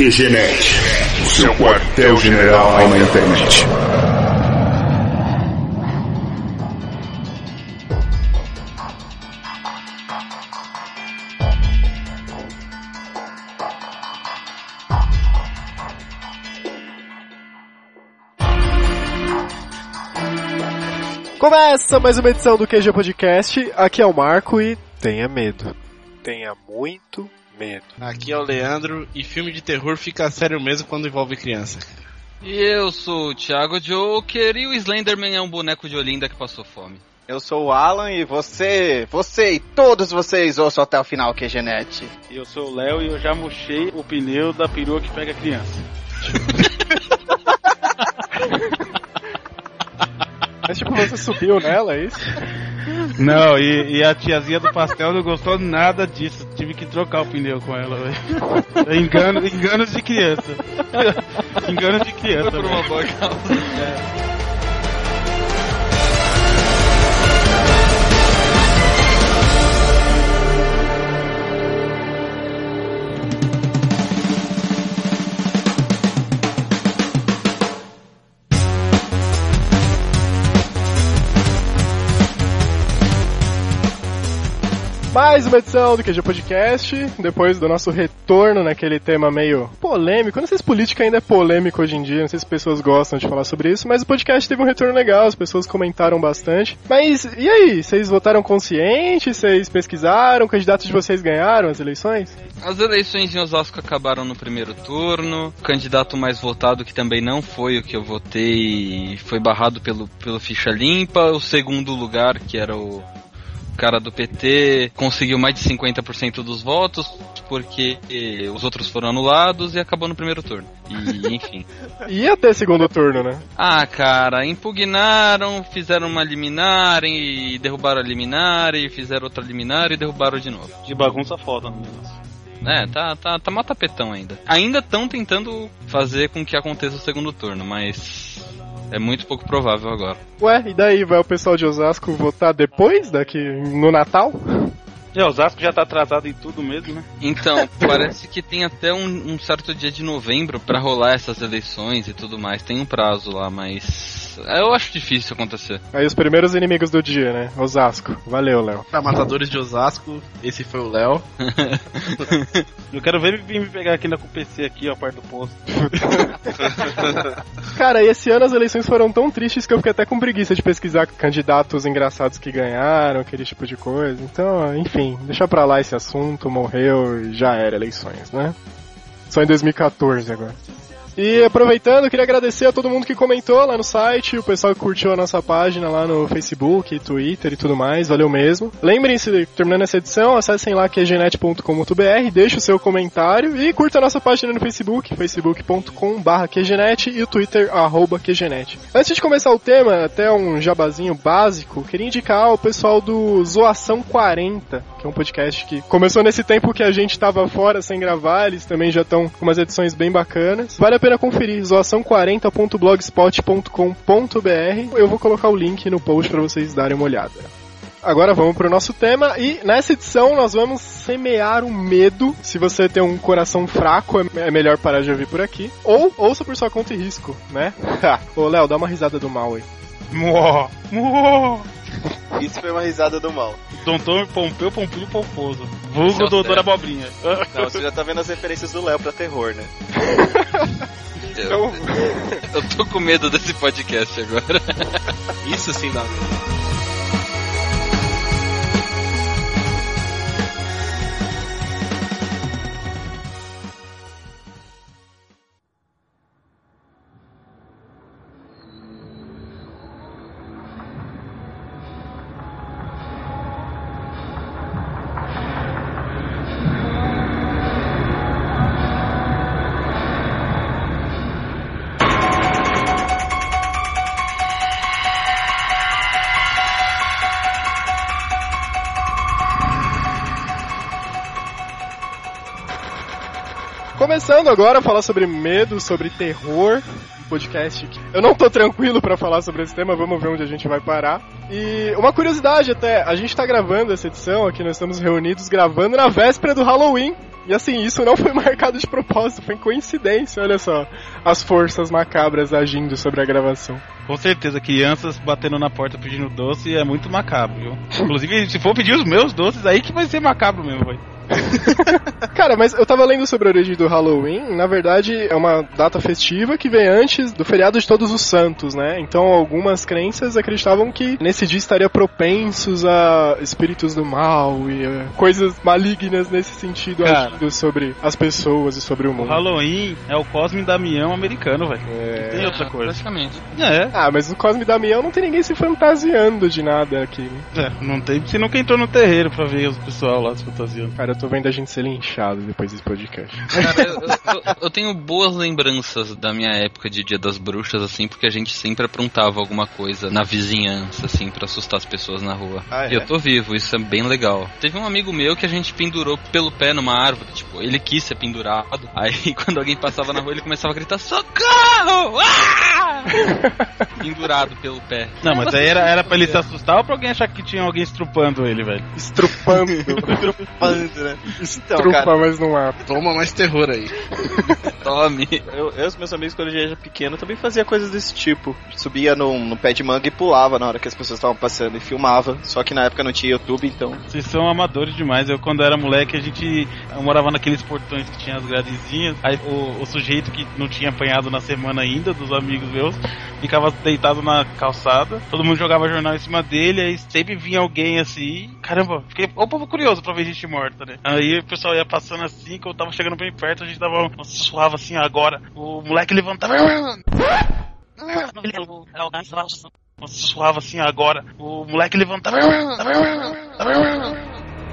QGNet, o seu quartel-general na internet. Começa mais uma edição do QG Podcast. Aqui é o Marco e tenha medo. Tenha muito medo. Aqui é o Leandro e filme de terror fica sério mesmo quando envolve criança. E eu sou o Thiago Joker e o Slenderman é um boneco de Olinda que passou fome. Eu sou o Alan e você, você e todos vocês ouçam até o final QGNet. E eu sou o Léo e eu já murchei o pneu da perua que pega criança. Mas tipo, você subiu nela, é isso? Não, e, e a tiazinha do pastel não gostou nada disso. Tive que trocar o pneu com ela, velho. Engano, enganos de criança. Enganos de criança. Foi por uma boa causa. Mais uma edição do QG Podcast, depois do nosso retorno naquele tema meio polêmico. Não sei se política ainda é polêmico hoje em dia, não sei se as pessoas gostam de falar sobre isso, mas o podcast teve um retorno legal, as pessoas comentaram bastante. Mas e aí, vocês votaram consciente? Vocês pesquisaram? Candidatos de vocês ganharam as eleições? As eleições em Osasco acabaram no primeiro turno. O candidato mais votado, que também não foi o que eu votei, foi barrado pelo, pelo ficha limpa. O segundo lugar, que era o cara do PT conseguiu mais de 50% dos votos porque os outros foram anulados e acabou no primeiro turno. E, enfim. Ia ter segundo turno, né? Ah, cara, impugnaram, fizeram uma liminar e derrubaram a liminar e fizeram outra liminar e derrubaram de novo. De bagunça foda no negócio. É, tá, tá, tá mó tapetão ainda. Ainda estão tentando fazer com que aconteça o segundo turno, mas é muito pouco provável agora. Ué, e daí vai o pessoal de Osasco votar depois, daqui no Natal? É, Osasco já tá atrasado em tudo mesmo, né? Então, parece que tem até um, um certo dia de novembro para rolar essas eleições e tudo mais. Tem um prazo lá, mas eu acho difícil acontecer. Aí os primeiros inimigos do dia, né? Osasco. Valeu, Léo. Pra Matadores de Osasco, esse foi o Léo. Eu quero ver ele vir me pegar aqui na PC aqui, ó, perto do posto. Cara, e esse ano as eleições foram tão tristes que eu fiquei até com preguiça de pesquisar candidatos engraçados que ganharam, aquele tipo de coisa. Então, enfim, deixa pra lá esse assunto, morreu e já era eleições, né? Só em 2014 agora. E aproveitando, queria agradecer a todo mundo que comentou lá no site, o pessoal que curtiu a nossa página lá no Facebook, Twitter e tudo mais, valeu mesmo. Lembrem-se, terminando essa edição, acessem lá qgenet.com.br, deixe o seu comentário e curta a nossa página no Facebook, facebook.com.br qgenet e o Twitter, arroba. Antes de começar o tema, até um jabazinho básico, queria indicar o pessoal do Zoação 40, que é um podcast que começou nesse tempo que a gente estava fora sem gravar, eles também já estão com umas edições bem bacanas. Vale a pena conferir, zoação40.blogspot.com.br. Eu vou colocar o link no post para vocês darem uma olhada. Agora vamos para o nosso tema e nessa edição nós vamos semear o medo. Se você tem um coração fraco, é melhor parar de ouvir por aqui. Ou ouça por sua conta e risco, né? Ô Léo, dá uma risada do mal aí. Muó, muó. Isso foi uma risada do mal. Doutor Pompeu Pompilho Pomposo. Vulgo Doutor Abobrinha. Não, você já tá vendo as referências do Léo pra terror, né? Eu, eu tô com medo desse podcast agora. Isso sim dá medo. Começando agora a falar sobre medo, sobre terror, podcast eu não tô tranquilo pra falar sobre esse tema, vamos ver onde a gente vai parar. E uma curiosidade até, a gente tá gravando essa edição aqui, nós estamos reunidos gravando na véspera do Halloween. E assim, isso não foi marcado de propósito, foi coincidência, olha só. As forças macabras agindo sobre a gravação. Com certeza, crianças batendo na porta pedindo doce é muito macabro, viu? Inclusive, se for pedir os meus doces, aí que vai ser macabro mesmo, vai. Cara, mas eu tava lendo sobre a origem do Halloween. Na verdade, é uma data festiva que vem antes do feriado de Todos os Santos, né? Então, algumas crenças acreditavam que nesse dia estaria propensos a espíritos do mal e uh, coisas malignas nesse sentido Cara. agindo sobre as pessoas e sobre o O mundo. Halloween é o Cosme Damião americano, velho. É. Tem outra coisa. Praticamente. É, Ah, mas no Cosme Damião não tem ninguém se fantasiando de nada aqui. né? é, não tem. Você nunca entrou no terreiro pra ver os pessoal lá se fantasiando. Cara, eu tô vendo a gente ser linchado depois desse podcast. Cara, eu, eu- eu tenho boas lembranças da minha época de Dia das Bruxas, assim, porque a gente sempre aprontava alguma coisa na vizinhança, assim, pra assustar as pessoas na rua. Ah, E é? eu tô vivo, isso é bem legal. Teve um amigo meu que a gente pendurou pelo pé numa árvore, tipo, ele quis ser pendurado. Aí quando alguém passava na rua, ele começava a gritar: Socorro! Ah! pendurado pelo pé. Não, mas aí era, era pra ele se assustar ou pra alguém achar que tinha alguém estrupando ele, velho? Estrupando. Bando, né? Então, Estrupa, cara, mas não há. Toma mais terror aí. Tome. eu, eu e os meus amigos, quando a gente era pequeno, também fazia coisas desse tipo. Subia num, num pé de manga e pulava na hora que as pessoas estavam passando e filmava. Só que na época não tinha YouTube, então. Vocês são amadores demais. Eu, quando era moleque, a gente eu morava naqueles portões que tinha as gradezinhas. Aí o, o sujeito que não tinha apanhado na semana ainda, dos amigos meus, ficava deitado na calçada. Todo mundo jogava jornal em cima dele. Aí sempre vinha alguém assim. Caramba, fiquei o povo curioso pra ver gente morta, né? Aí o pessoal ia passando assim. Quando tava chegando bem perto, a gente dava um sussurrava assim agora. O moleque levantava. Sussurrava assim agora. O moleque levantava.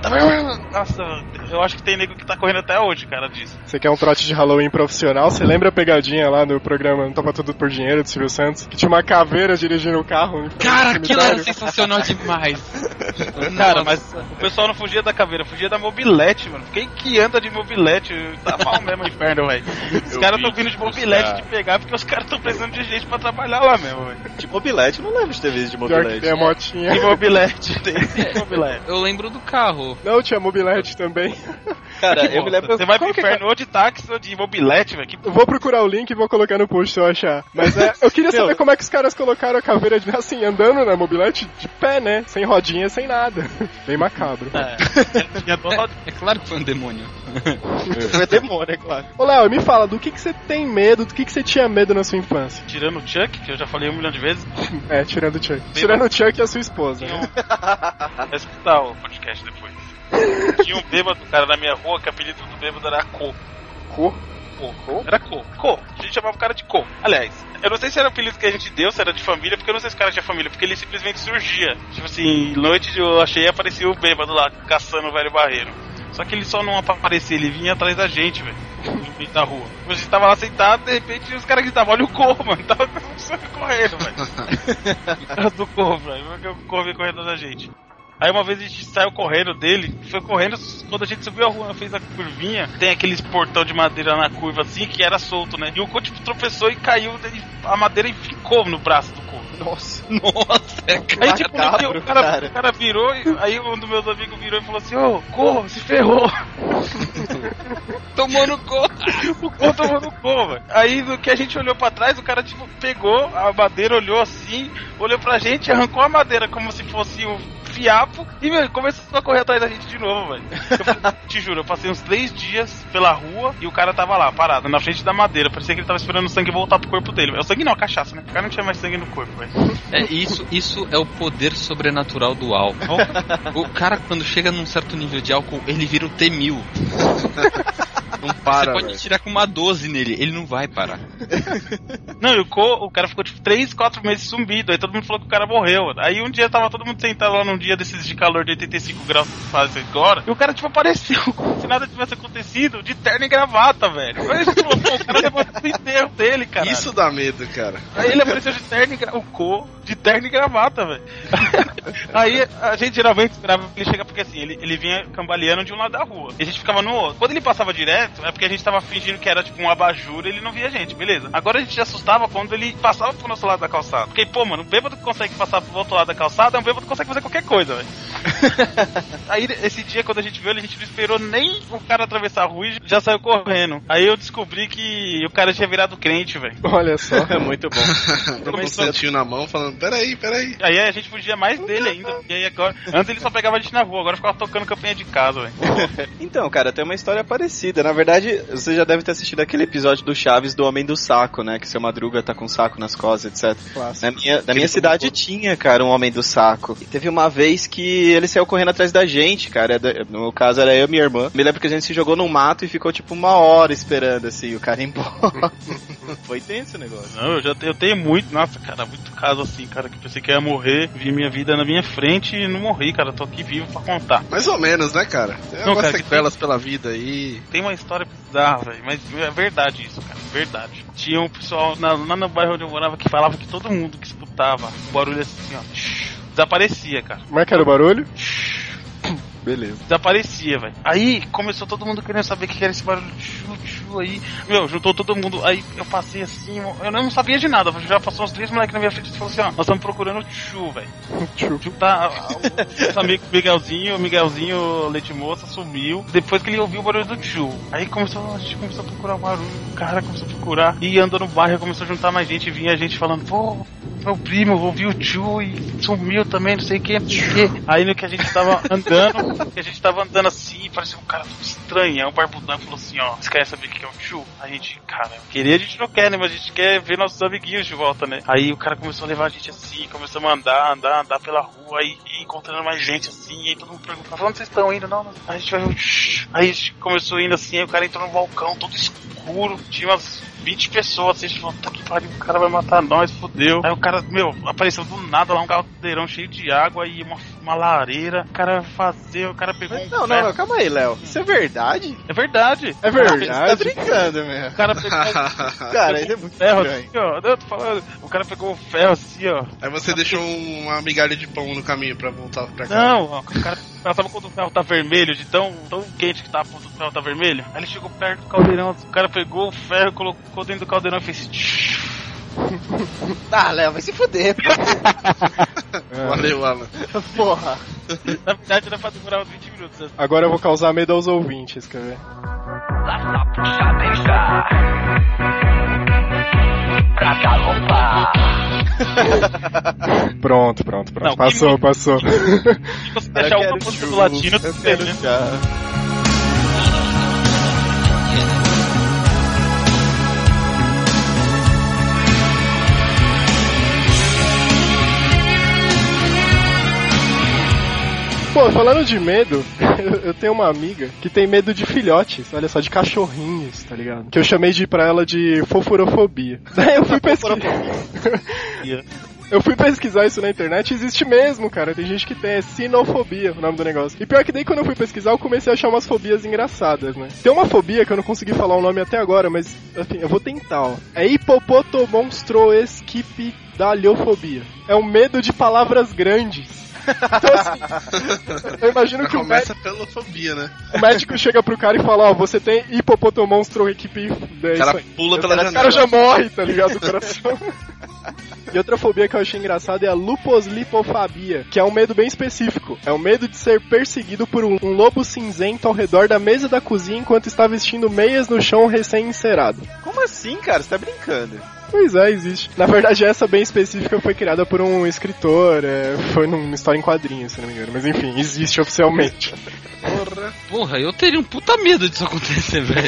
Nossa, eu acho que tem nego que tá correndo até hoje, cara, disso. Você quer um trote de Halloween profissional? Você lembra a pegadinha lá no programa Não Topa Tudo por Dinheiro do Silvio Santos? Que tinha uma caveira dirigindo o carro. ao Cara, aquilo era sensacional demais. Cara, mas o pessoal não fugia da caveira, fugia da mobilete, mano. Quem que anda de mobilete? Tá mal mesmo o inferno, velho. Os caras tão vindo de buscar. mobilete de pegar porque os caras tão precisando de gente pra trabalhar lá mesmo, velho. De mobilete, eu não lembro de ter visto de Pior que mobilete. tem a motinha. De mobilete, tem de mobilete. Eu lembro do carro. Não, tinha mobilete também. Cara, Que eu me lembro. Você vai pro é inferno ou de táxi ou de mobilete, velho. Que Eu vou procurar o link e vou colocar no post se eu achar. Mas é, eu queria saber como é que os caras colocaram a caveira de, assim, andando na mobilete de pé, né? Sem rodinha, sem nada. Bem macabro. É, duas É, é claro que foi um demônio. É demônio, é claro. Ô Léo, me fala, do que, que você tem medo, do que, que você tinha medo na sua infância? Tirando o Chuck, que eu já falei um milhão de vezes, É, tirando o Chuck. Tirando o Chuck e a sua esposa. Vai escutar o podcast depois. Tinha um bêbado, cara, na minha rua, que o apelido do bêbado era Co. Co? Co. Era Co. Co. A gente chamava o cara de Co. Aliás, eu não sei se era o apelido que a gente deu, se era de família, porque eu não sei se o cara tinha família, porque ele simplesmente surgia. Tipo assim, noite eu achei e aparecia o bêbado lá, caçando o velho barreiro. Só que ele só não aparecia, ele vinha atrás da gente, velho. No meio da rua. A gente tava lá sentado, de repente os caras gritavam, olha o corvo, mano. Tava correndo, velho. Cara do corvo, velho. O corvo ia correndo da gente. Aí uma vez a gente saiu correndo dele, foi correndo, quando a gente subiu a rua, fez a curvinha, tem aqueles portão de madeira na curva assim, que era solto, né? E o corvo tipo, tropeçou e caiu, ele- a madeira ficou no braço do corvo. Nossa. Nossa, é Aí tipo, o, cara, cara. o cara virou, e, aí um dos meus amigos virou e falou assim, ô, corvo, se ferrou. tomou no corpo. O corvo tomou no corvo, velho. Aí no que a gente olhou pra trás, o cara tipo pegou a madeira, olhou assim, olhou pra gente, arrancou a madeira como se fosse um fiapo e meu, começou a correr atrás da gente de novo, velho. Eu te juro, eu passei uns três dias pela rua e o cara tava lá, parado, na frente da madeira. Parecia que ele tava esperando o sangue voltar pro corpo dele. O sangue não, a cachaça, né? O cara não tinha mais sangue no corpo, velho. É, isso, isso é o poder sobrenatural do álcool. O cara, quando chega num certo nível de álcool, ele vira o T-1000. Não para, Você pode velho. tirar com uma 12 nele, ele não vai parar. Não, e o, co, o cara ficou tipo 3, 4 meses sumido. Aí todo mundo falou que o cara morreu. Aí um dia tava todo mundo sentado lá num dia desses de calor de 85 graus que faz agora. E o cara tipo apareceu, como se nada tivesse acontecido, de terno e gravata, velho. Falou, pô, o cara levou o enterro dele, cara. Isso dá medo, cara. Aí ele apareceu de terno e gra... o co de terno e gravata, velho. Aí a gente geralmente esperava ele chegar, porque assim, ele, ele vinha cambaleando de um lado da rua. E a gente ficava no outro. Quando ele passava direto, é porque a gente tava fingindo que era tipo um abajur e ele não via a gente, beleza. Agora a gente se assustava quando ele passava pro nosso lado da calçada. Porque, pô, mano, um bêbado que consegue passar pro outro lado da calçada é um bêbado que consegue fazer qualquer coisa, velho. Aí esse dia, quando a gente viu ele, a gente não esperou nem o cara atravessar a rua e já saiu correndo. Aí eu descobri que o cara tinha virado crente, velho. Olha só. É muito bom. Com um santinho na mão, falando, peraí, peraí. Aí a gente fugia mais dele ainda. E aí agora. Antes ele só pegava a gente na rua, agora ficava tocando campanha de casa, velho. Então, cara, tem uma história parecida. Na verdade, você já deve ter assistido aquele episódio do Chaves do Homem do Saco, né? Que seu Madruga tá com um saco nas costas, etc. Na minha, na minha cidade tinha, cara, um Homem do Saco. E teve uma vez que ele saiu correndo atrás da gente, cara. É da- No caso, era eu e minha irmã. Me lembro que a gente se jogou no mato e ficou tipo uma hora esperando, assim, o cara ir embora. Foi tenso o negócio. Não, eu já tenho, eu tenho muito, nossa, cara, muito caso assim, cara, que pensei que ia morrer, vi minha vida na minha frente e não morri, cara, tô aqui vivo pra contar. Mais ou menos, né, cara? Tem Não, algumas cara, sequelas pela vida aí. Tem uma história bizarra, velho, mas é verdade isso, cara, verdade. Tinha um pessoal na- lá no bairro onde eu morava que falava que todo mundo que escutava o barulho assim, ó, desaparecia, cara. Como é que era o barulho? Beleza. Desaparecia, velho. Aí começou todo mundo querendo saber o que era esse barulho. Aí, meu, juntou todo mundo. Aí eu passei assim, eu não sabia de nada. Já passou uns três moleques na minha frente e falou assim: ó, nós estamos procurando o Tchu, velho. Tchu. Tchu tá. Os amigos Miguelzinho, o Miguelzinho Leite Moça sumiu. Depois que ele ouviu o barulho do Tchu. Aí começou, a gente começou a procurar o barulho. O cara começou a procurar. E andou no bairro, começou a juntar mais gente. E vinha gente falando: pô, meu primo ouviu o Tchu e sumiu também, não sei o que, o. Aí no que a gente tava andando, que a gente tava andando assim, parecia um cara estranho. Aí um barbudão falou assim: ó, você quer saber o que é o Tchu? Aí a gente, cara, queria a gente não quer, né? Mas a gente quer ver nossos amiguinhos de volta, né? Aí o cara começou a levar a gente assim, começamos a andar, andar, andar pela rua e, e encontrando mais gente assim. E aí todo mundo perguntava: onde vocês estão indo? Não, não. Aí a gente vai. Aí a gente começou indo assim, aí o cara entrou no balcão todo escuro, tinha umas 20 pessoas, assim, a gente falou, tá que pariu, o cara vai matar nós, fodeu. Aí o cara, meu, apareceu do nada lá um caldeirão cheio de água e uma, uma lareira. O cara vai fazer, o cara pegou um Não, não, ferro. não, calma aí, Léo. Isso é verdade? É verdade. É Você tá verdade. brincando, meu. O cara pegou Cara, ele é muito ferro estranho. assim, ó. Não, eu tô falando. O cara pegou o ferro assim, ó. Aí você deixou um- uma migalha de pão no caminho pra voltar pra cá. Não, ó, o cara sabe quando o ferro tá vermelho, de tão, tão quente que tá a ponta do ferro tá vermelho? Aí ele chegou perto do caldeirão, o cara pegou o ferro, colocou dentro do caldeirão e fez. Ah, Léo, vai se fuder, Valeu, Alan. porra. Na verdade era pra demorar uns 20 minutos. né? Agora eu vou causar medo aos ouvintes, quer ver? Pronto, pronto, pronto. Não, passou, passou. Se você deixar uma música do latino, eu tu quero né? Pô, falando de medo, eu- tenho uma amiga que tem medo de filhotes, olha só, de cachorrinhos, tá ligado? Que eu chamei de pra ela de fofurofobia. Daí eu fui pesquisar. Eu fui pesquisar isso na internet existe mesmo, cara. Tem gente que tem, é sinofobia o nome do negócio. E pior que daí quando eu fui pesquisar, eu comecei a achar umas fobias engraçadas, né? Tem uma fobia que eu não consegui falar o nome até agora, mas enfim, eu vou tentar, ó. É hipopotomonstroesquipidaliofobia. É o medo de palavras grandes. Então, assim, eu imagino que o Começa pela fobia, né? o médico chega pro cara e fala, ó, você tem hipopotomonstro equipe. É O cara pula pela O janela. cara já morre, tá ligado? Do coração. E outra fobia que eu achei engraçada é a luposlipofobia, que é um medo bem específico. É o medo de ser perseguido por um, um lobo cinzento ao redor da mesa da cozinha enquanto está vestindo meias no chão recém-encerado. Como assim, cara? Você tá brincando? Pois é, existe. Na verdade, essa bem específica foi criada por um escritor, é, foi numa história em quadrinhos, se não me engano. Mas enfim, existe oficialmente. Porra. Porra, eu teria um puta medo disso acontecer, velho.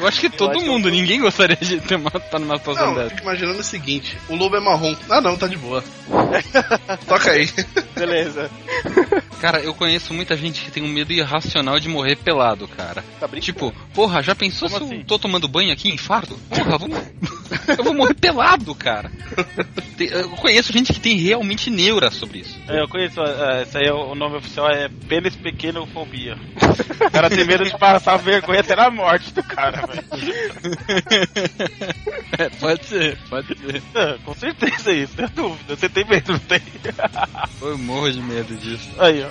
Eu acho que todo acho que mundo, ninguém gostaria de ter uma, tá numa situação eu dessa. fico imaginando o seguinte: o lobo é marrom. Ah, não, tá de boa. Toca aí. Beleza. Cara, eu conheço muita gente que tem um medo irracional de morrer pelado, cara. Tá brincando? Tipo, porra, já pensou Como se assim? eu tô tomando banho aqui em fardo? Porra, vamos... eu vou morrer pelado, cara. Eu conheço gente que tem realmente neura sobre isso. É, eu conheço, é, esse aí é o nome oficial é pênis pequenofobia. O cara tem medo de passar vergonha até na morte do cara, velho. É, pode ser, pode ser. É, Com certeza isso, não é dúvida. Você tem medo, não tem? Eu morro de medo disso. Aí, ó.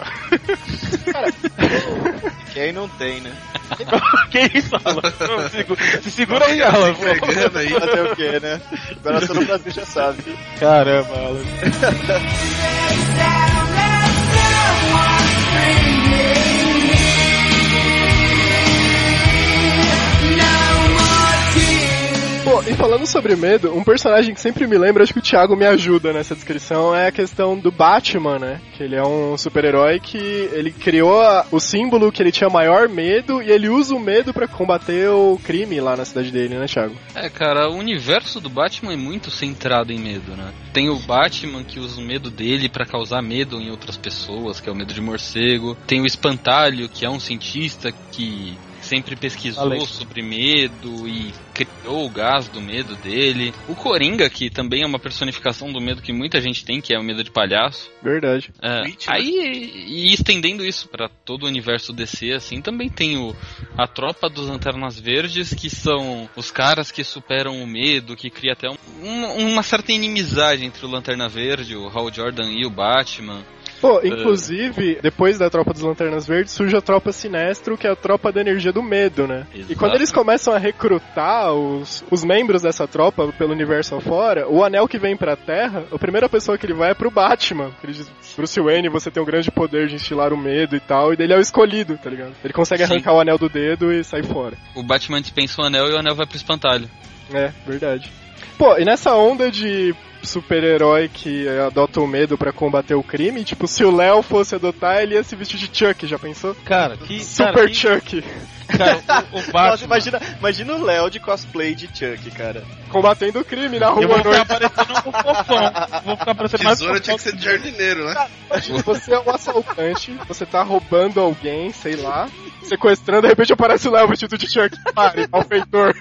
Quem não tem, né? que isso, Alan? Não, segu- Se segura aí, Alan. pô. Pegando aí. Fazer o quê, né? Agora todo no Brasil já sabe. Caramba, Alan. E falando sobre medo, um personagem que sempre me lembra, acho que o Thiago me ajuda nessa descrição, é a questão do Batman, né? Que ele é um super-herói que ele criou a- o símbolo que ele tinha maior medo e ele usa o medo pra combater o crime lá na cidade dele, né, Thiago? É, cara, o universo do Batman é muito centrado em medo, né? Tem o Batman que usa o medo dele pra causar medo em outras pessoas, que é o medo de morcego. Tem o Espantalho, que é um cientista que sempre pesquisou Alex. sobre medo e criou o gás do medo dele. O Coringa, que também é uma personificação do medo que muita gente tem, que é o medo de palhaço. Verdade. É, né? aí, e estendendo isso pra todo o universo DC, assim, também tem o, a tropa dos Lanternas Verdes, que são os caras que superam o medo, que cria até um- um- uma certa inimizade entre o Lanterna Verde, o Hal Jordan e o Batman. Pô, inclusive, depois da tropa dos Lanternas Verdes, surge a tropa Sinestro, que é a tropa da energia do medo, né? E Exato. quando eles começam a recrutar os, os membros dessa tropa pelo universo afora, o anel que vem pra Terra, a primeira pessoa que ele vai é pro Batman. Ele diz, Bruce Wayne, você tem um grande poder de instilar o medo e tal, e dele é o escolhido, tá ligado? Ele consegue Sim. arrancar o anel do dedo e sair fora. O Batman dispensa o anel e o anel vai pro espantalho. É, verdade. Pô, e nessa onda de super-herói que adota o medo pra combater o crime, tipo, se o Léo fosse adotar, ele ia se vestir de Chuck, já pensou? Cara, que. Super cara, que- Chuck. Cara, o, o Nossa, Batman. imagina, imagina o Léo de cosplay de Chuck, cara. Combatendo o crime na rua Eu vou ficar noite. aparecendo um fofão. Vou ficar aparecendo mais Tesoura tinha que ser de jardineiro, né? Imagina, você é um assaltante, você tá roubando alguém, sei lá, sequestrando, de repente aparece o Léo vestido de Chuck. Pare, malfeitor.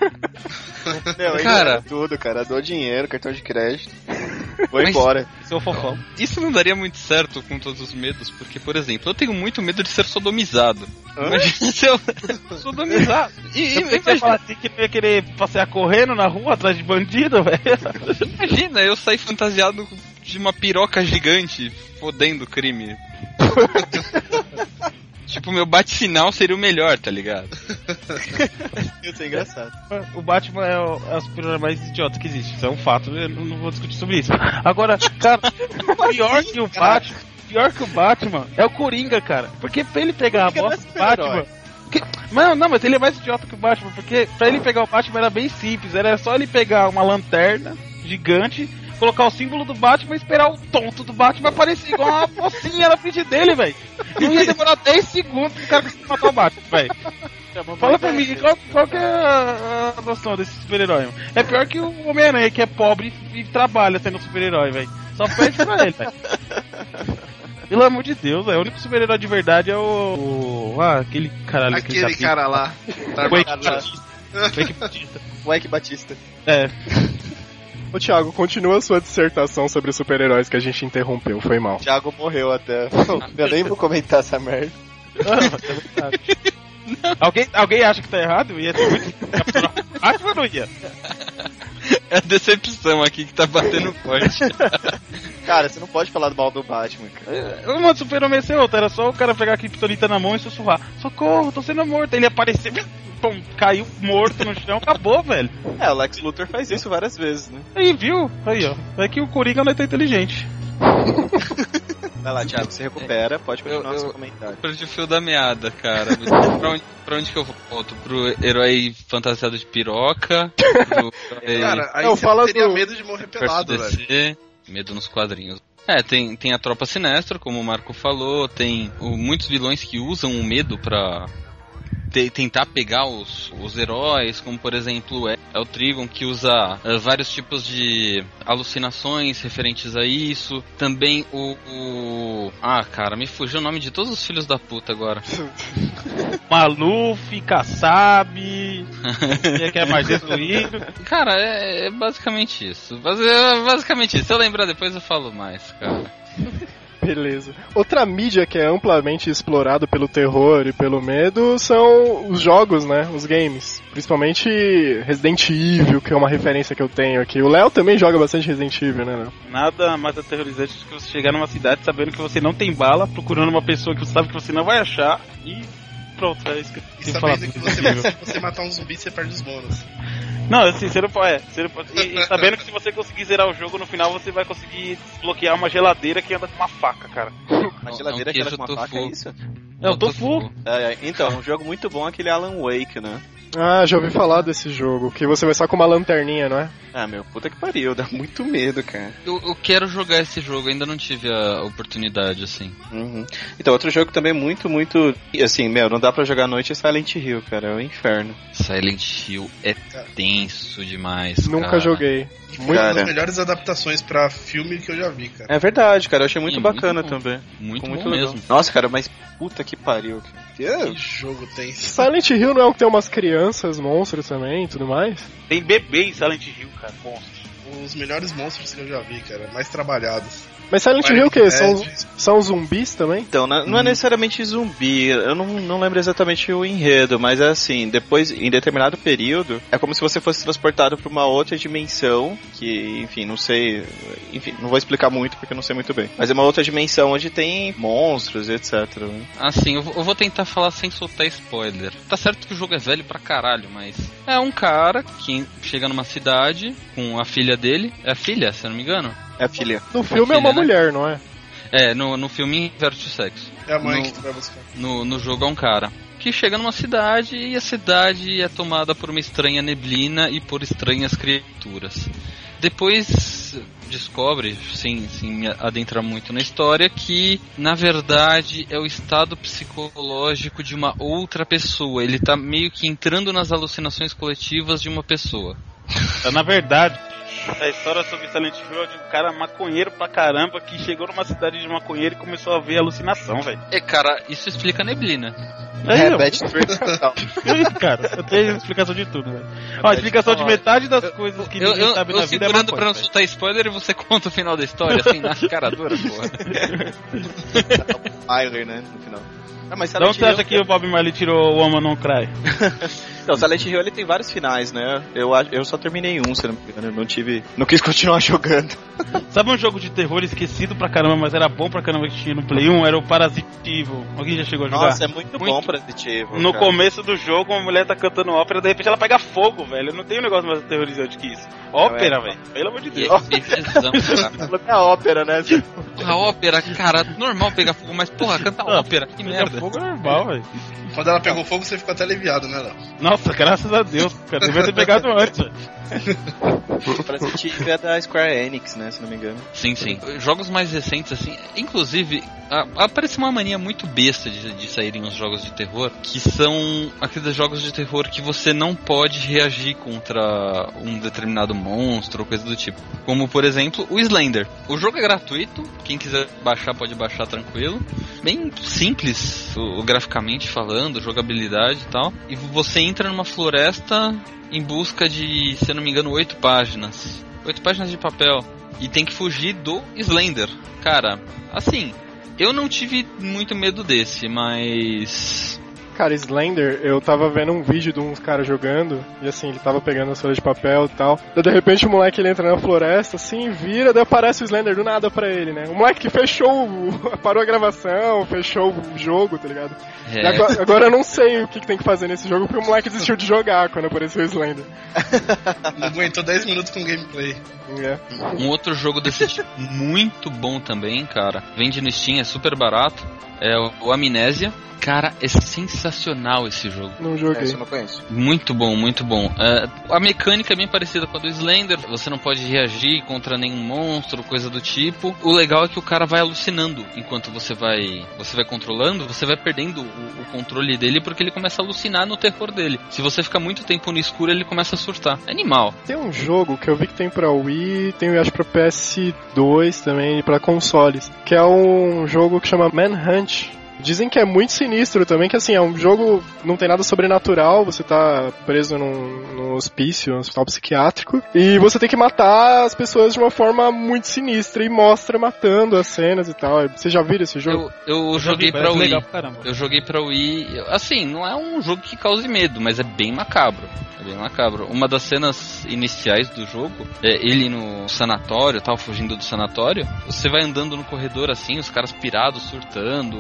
Cara. cara, tudo, cara. Dou dinheiro, cartão de crédito. Vou Mas- embora. seu fofão. Isso não daria muito certo com todos os medos, porque, por exemplo, eu tenho muito medo de ser sodomizado. Hã? Imagina se eu sodomizado. E, e, imagina, falar assim que ia querer passear correndo na rua atrás de bandido, velho. imagina eu sair fantasiado de uma piroca gigante fodendo crime. tipo, meu bate-sinal seria o melhor, tá ligado? Isso é engraçado. O Batman é o, é o super-herói mais idiota que existe. Isso é um fato, eu não, não vou discutir sobre isso. Agora, cara, pior que o Batman. Pior que o Batman é o Coringa, cara. Porque pra ele pegar a Coringa bosta do é. Batman. Que- Não, não, mas ele é mais idiota que o Batman, porque pra ele pegar o Batman era bem simples, era só ele pegar uma lanterna gigante, colocar o símbolo do Batman e esperar o tonto do Batman aparecer igual uma pocinha na frente dele, velho. Não ia demorar 10 segundos pro cara conseguir matar o Batman, velho. Fala pra mim, qual, qual que é a, a noção desse super-herói? mano? É pior que o Homem-Aranha, que é pobre e, e trabalha sendo um super-herói, velho. Só perde pra ele, velho. Pelo amor de Deus, velho. O único super-herói de verdade é o. o- ah, aquele caralho. Aquele cara lá. Tá Wake cara lá. Batista. Wake Batista. Mike Batista. É. Ô Thiago, continua a sua dissertação sobre os super-heróis que a gente interrompeu, foi mal. Thiago morreu até. Eu nem vou comentar essa merda. Não, mas é verdade. alguém, alguém acha que tá errado? Ia ser muito. Acho que não ia. É a decepção aqui que tá batendo forte. Cara, você não pode falar do mal do Batman, cara. Uma super-homem ia ser outra. Era só o cara pegar a criptonita na mão e sussurrar: Socorro, tô sendo morto. Ele apareceu, pum, caiu morto no chão, acabou, velho. É, o Lex Luthor faz isso várias vezes, né? Aí, viu? Aí, ó. É que o Coringa não é tão inteligente. Vai lá, Thiago, você recupera, pode continuar Eu- seu eu- comentário. Perdi o fio da meada, cara. pra, onde, pra onde que eu volto? Pro herói fantasiado de piroca? Pro herói Cara, aí você fala teria do- medo de morrer pelado, velho. DC? Medo nos quadrinhos. É, tem, tem a tropa sinestra, como o Marco falou, tem o- muitos vilões que usam o medo pra te- tentar pegar os, os heróis, como por exemplo é, é o Trigon que usa eh, vários tipos de alucinações referentes a isso. Também o, o- Ah, cara, me fugiu o nome de todos os filhos da puta agora. Maluf, Kassab. Quem é que é mais destruído? Cara, é, é basicamente isso. É basicamente isso. Se eu lembrar depois eu falo mais, cara. Beleza. Outra mídia que é amplamente explorado pelo terror e pelo medo são os jogos, né? Os games. Principalmente Resident Evil, que é uma referência que eu tenho aqui. O Léo também joga bastante Resident Evil, né, Léo? Nada mais aterrorizante do que você chegar numa cidade sabendo que você não tem bala, procurando uma pessoa que você sabe que você não vai achar e Pronto, é isso que eu tenho que falar. sabendo que você, se você matar um zumbi, você perde os bônus. Não, assim, você não pode. É, você não pode e, e sabendo que se você conseguir zerar o jogo, no final você vai conseguir desbloquear uma geladeira que anda com uma faca, cara. Uma geladeira É um que queijo com uma faca, é isso? É o tofu. É, é, então, um jogo muito bom é aquele Alan Wake, né? Ah, já ouvi falar desse jogo, que você vai só com uma lanterninha, não é? Ah, meu, puta que pariu, dá muito medo, cara. Eu, eu quero jogar esse jogo, ainda não tive a oportunidade, assim. Uhum. Então, outro jogo também muito, muito. Assim, meu, não dá pra jogar à noite é Silent Hill, cara, é o inferno. Silent Hill é tenso demais, Nunca cara. joguei. Foi uma Cara. das melhores adaptações pra filme que eu já vi, cara. É verdade, cara, eu achei muito Sim, bacana muito também. Muito, legal. mesmo. Nossa, cara, mas puta que pariu. cara. Que jogo tem. Silent Hill não é um que tem umas crianças, monstros também e tudo mais? Tem bebê em Silent Hill, cara. Monstro. Os melhores monstros que eu já vi, cara. Mais trabalhados. Mas Silent Hill o quê? São, são zumbis também? Então, não, não é necessariamente zumbi, eu não, não lembro exatamente o enredo, mas é assim, depois, em determinado período, é como se você fosse transportado pra uma outra dimensão, que, enfim, não sei, enfim, não vou explicar muito porque eu não sei muito bem, mas é uma outra dimensão onde tem monstros, etc. né? Assim, eu, vou- eu vou tentar falar sem soltar spoiler. Tá certo que o jogo é velho pra caralho, mas. É um cara que chega numa cidade com a filha dele. É a filha, se eu não me engano? É a filha. No filme é uma filha, né? mulher, não é? É, no, no filme inverte o sexo. É a mãe No- que tu vai buscar. No, no jogo é um cara que chega numa cidade e a cidade é tomada por uma estranha neblina e por estranhas criaturas. Depois descobre, sem, sem me adentrar muito na história, que na verdade é o estado psicológico de uma outra pessoa. Ele tá meio que entrando nas alucinações coletivas de uma pessoa. Na verdade, A história sobre Silent Hill é de um cara maconheiro pra caramba que chegou numa cidade de maconheiro e começou a ver alucinação, velho. É, cara, isso explica a neblina. É, não. Bad Trip cara, eu tenho explicação de tudo, velho. Ó, a explicação de metade das coisas que Eu, ninguém eu, sabe eu na vida é segurando maconha, pra não soltar spoiler e você conta o final da história, assim, na cara dura, porra. Tyler, né, no final. Ah, mas Silent você acha que o Bob Marley tirou o Woman Não Cry? Não, Silent Hill ele tem vários finais, né? Eu, eu só terminei um, se não me engano. Eu não tive. Não quis continuar jogando. Sabe um jogo de terror esquecido pra caramba, mas era bom pra caramba que tinha no Play 1? Era o Parasite Evil. Alguém já chegou a jogar? Nossa, é muito, bom pra Resident Evil. No cara. começo do jogo, uma mulher tá cantando ópera, de repente ela pega fogo, velho. Não tem um negócio mais aterrorizante que isso. Ópera, É. velho. Pelo amor de E Deus. é visão, cara. É a ópera, né? A ópera, cara, normal pegar fogo, mas porra, canta ópera, que merda. fogo é normal, velho. Quando ela pegou fogo, você ficou até aliviado, né, Léo? Nossa, graças a Deus, cara. Devia ter pegado antes, velho. Resident Evil é da Square Enix, né? Se não me engano. Sim, sim. Jogos mais recentes, assim, inclusive, aparece uma mania muito besta de, de saírem os jogos de terror, que são aqueles jogos de terror que você não pode reagir contra um determinado monstro ou coisa do tipo. Como, por exemplo, o Slender. O jogo é gratuito, quem quiser baixar pode baixar tranquilo. Bem simples, o graficamente falando, jogabilidade e tal. E você entra numa floresta em busca de, se eu não me engano, oito páginas. Oito páginas de papel. E tem que fugir do Slender. Cara, assim, eu não tive muito medo desse, mas. Cara, Slender, eu tava vendo um vídeo de uns caras jogando, e assim, ele tava pegando as folhas de papel e tal. Daí de repente o moleque ele entra na floresta, assim, vira, daí aparece o Slender do nada pra ele, né? O moleque que fechou, o- parou a gravação, fechou o jogo, tá ligado? É, agora, agora eu não sei o que, que tem que fazer nesse jogo, porque o moleque desistiu de jogar quando apareceu o Slender. Não aguentou 10 minutos com gameplay. É. um outro jogo desse tipo muito bom também, cara. Vende no Steam, é super barato. É o- o Amnésia. Cara, é sensacional esse jogo. Não joguei. Eu não conheço. Muito bom, muito bom. É, a mecânica é bem parecida com a do Slender. Você não pode reagir contra nenhum monstro, coisa do tipo. O legal é que o cara vai alucinando enquanto você vai, você vai controlando. Você vai perdendo o, o controle dele porque ele começa a alucinar no terror dele. Se você ficar muito tempo no escuro, ele começa a surtar. É animal. Tem um jogo que eu vi que tem pra Wii, tem eu acho pra PS2 também e pra consoles, que é um jogo que chama Manhunt. Dizem que é muito sinistro também, que assim, é um jogo, não tem nada sobrenatural, você tá preso num, num hospício, um hospital psiquiátrico, e você tem que matar as pessoas de uma forma muito sinistra, e mostra matando as cenas e tal. Você já viu esse jogo? Eu, eu joguei pra parece Wii. legal pra caramba. Eu joguei pra Wii. Assim, não é um jogo que cause medo, mas é bem macabro. É bem macabro. Uma das cenas iniciais do jogo é ele no sanatório, tal, fugindo do sanatório. Você vai andando no corredor assim, os caras pirados, surtando,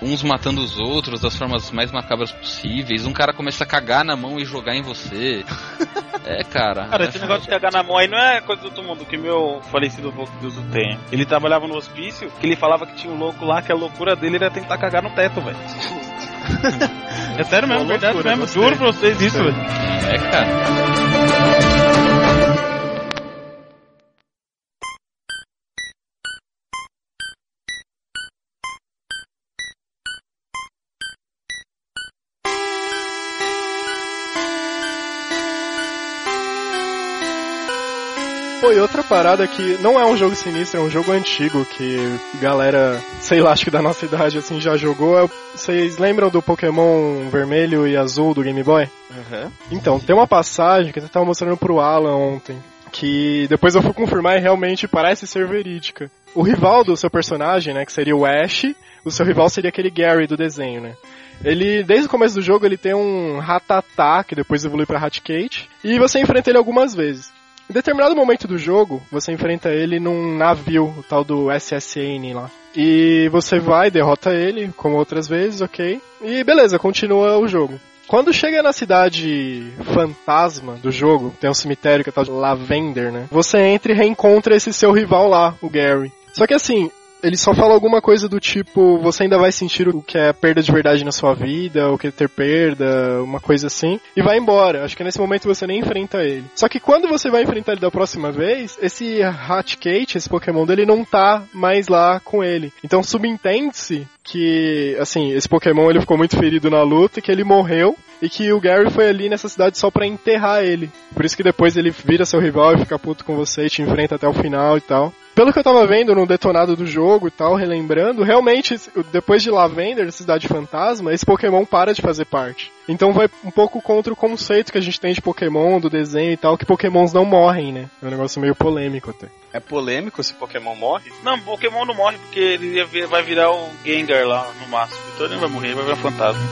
uns matando os outros das formas mais macabras possíveis. Um cara começa a cagar na mão e jogar em você. é, cara. Cara, é esse negócio de cagar na mão aí não é coisa do outro mundo que meu falecido avô Deus tem. Ele trabalhava no hospício, que ele falava que tinha um louco lá, que a loucura dele era tentar cagar no teto, velho. é sério mesmo, Uma verdade mesmo. Juro pra vocês isso, velho. É, cara. Pô, e outra parada que não é um jogo sinistro, é um jogo antigo que galera, sei lá, acho que da nossa idade assim já jogou. É Vocês lembram do Pokémon vermelho e azul do Game Boy? Então, tem uma passagem que eu tava mostrando pro Alan ontem, que depois eu fui confirmar e realmente parece ser verídica. O rival do seu personagem, né, que seria o Ash, o seu rival seria aquele Gary do desenho, né? Ele, desde o começo do jogo, ele tem um Rattata, que depois evolui pra Raticate, e você enfrenta ele algumas vezes. Em determinado momento do jogo, você enfrenta ele num navio, o tal do SSN lá. E você vai, derrota ele, como outras vezes, ok. E beleza, continua o jogo. Quando chega na cidade fantasma do jogo, tem um cemitério que é tal de Lavender, né? Você entra e reencontra esse seu rival lá, o Gary. Só que assim, ele só fala alguma coisa do tipo, você ainda vai sentir o que é perda de verdade na sua vida, o que é ter perda, uma coisa assim, e vai embora. Acho que nesse momento você nem enfrenta ele. Só que quando você vai enfrentar ele da próxima vez, esse Hatkate, esse Pokémon dele, não tá mais lá com ele. Então subentende-se que, assim, esse Pokémon ele ficou muito ferido na luta, que ele morreu, e que o Gary foi ali nessa cidade só pra enterrar ele. Por isso que depois ele vira seu rival e fica puto com você e te enfrenta até o final e tal. Pelo que eu tava vendo no detonado do jogo e tal, relembrando, realmente, depois de Lavender, da Cidade Fantasma, esse Pokémon para de fazer parte. Então vai um pouco contra o conceito que a gente tem de Pokémon, do desenho e tal, que Pokémons não morrem, né? É um negócio meio polêmico até. É polêmico se Pokémon morre? Não, Pokémon não morre porque ele vai virar o Gengar lá no máximo. Então ele não vai morrer, ele vai virar fantasma.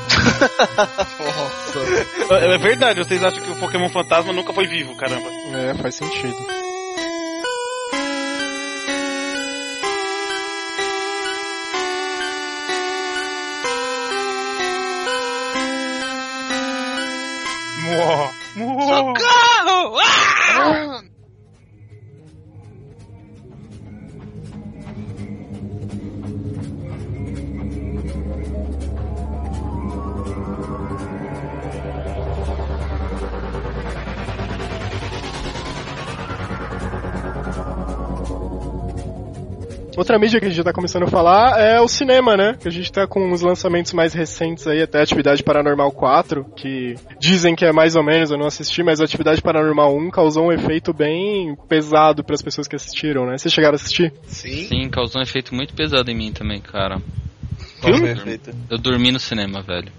é, é verdade, vocês acham que o Pokémon fantasma nunca foi vivo, caramba. É, faz sentido. Socorro! Ah! Outra mídia que a gente já tá começando a falar é o cinema, né? Que a gente tá com os lançamentos mais recentes aí, até Atividade Paranormal 4, que dizem que é mais ou menos, eu não assisti, mas a Atividade Paranormal 1 causou um efeito bem pesado para as pessoas que assistiram, né? Vocês chegaram a assistir? Sim. Sim, causou um efeito muito pesado em mim também, cara. Filme? Eu dormi no cinema, velho.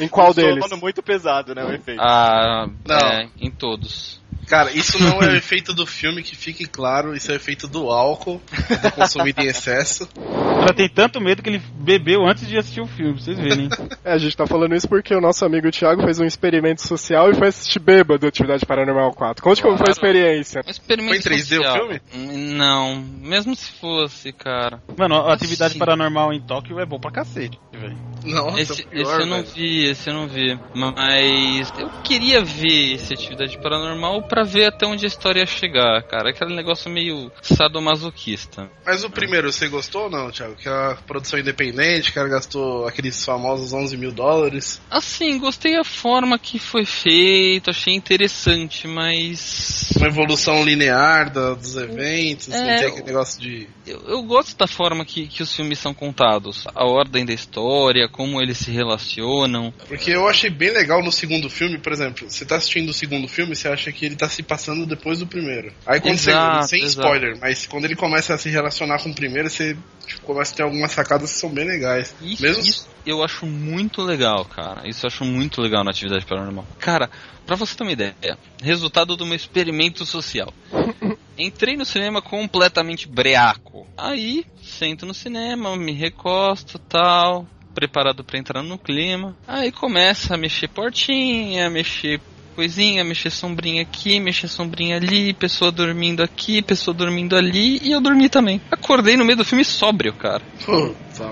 Em qual Um deles? muito pesado, né, o efeito. Ah, Não. é, em todos. Cara, isso não é o efeito do filme, que fique claro, isso é o efeito do álcool, do consumido em excesso. Ela tem tanto medo que ele bebeu antes de assistir o filme, pra vocês verem. hein? É, a gente tá falando isso porque o nosso amigo Thiago fez um experimento social e foi assistir bêbado Atividade Paranormal 4. Conte como foi a Claro. experiência. Um experimento Foi em 3D o social. filme? Hum, Não, mesmo se fosse, cara. Mano, a atividade Sim. paranormal em Tóquio é bom pra cacete, velho. Nossa, Esse, pior, esse eu não velho. vi, esse eu não vi. Mas eu queria ver esse Atividade Paranormal pra ver até onde a história ia chegar, cara. Aquele negócio meio sadomasoquista. Mas o primeiro, você gostou ou não, Thiago? Que é a produção independente, o cara gastou aqueles famosos 11 mil dólares. Assim, gostei da forma que foi feito, achei interessante, mas. Uma evolução linear da- dos eventos, É, não tem aquele negócio de... Eu, eu gosto da forma que, que os filmes são contados. A ordem da história, como eles se relacionam. Porque eu achei bem legal no segundo filme, por exemplo, você tá assistindo o segundo filme, você acha que ele tá se passando depois do primeiro. Aí quando Exato, você. Sem exato. spoiler, mas quando ele começa a se relacionar com o primeiro, você tipo, começa a ter algumas sacadas que são bem legais. Isso, Mesmo isso eu acho muito legal, cara. Isso eu acho muito legal na atividade paranormal. Cara, pra você ter uma ideia, resultado de um experimento social. Entrei no cinema completamente breaco. Aí, sento no cinema, me recosto tal, preparado pra entrar no clima. Aí começa a mexer portinha, mexer coisinha, mexer sombrinha aqui, mexer sombrinha ali, pessoa dormindo aqui, pessoa dormindo ali, e eu dormi também. Acordei no meio do filme sóbrio, cara.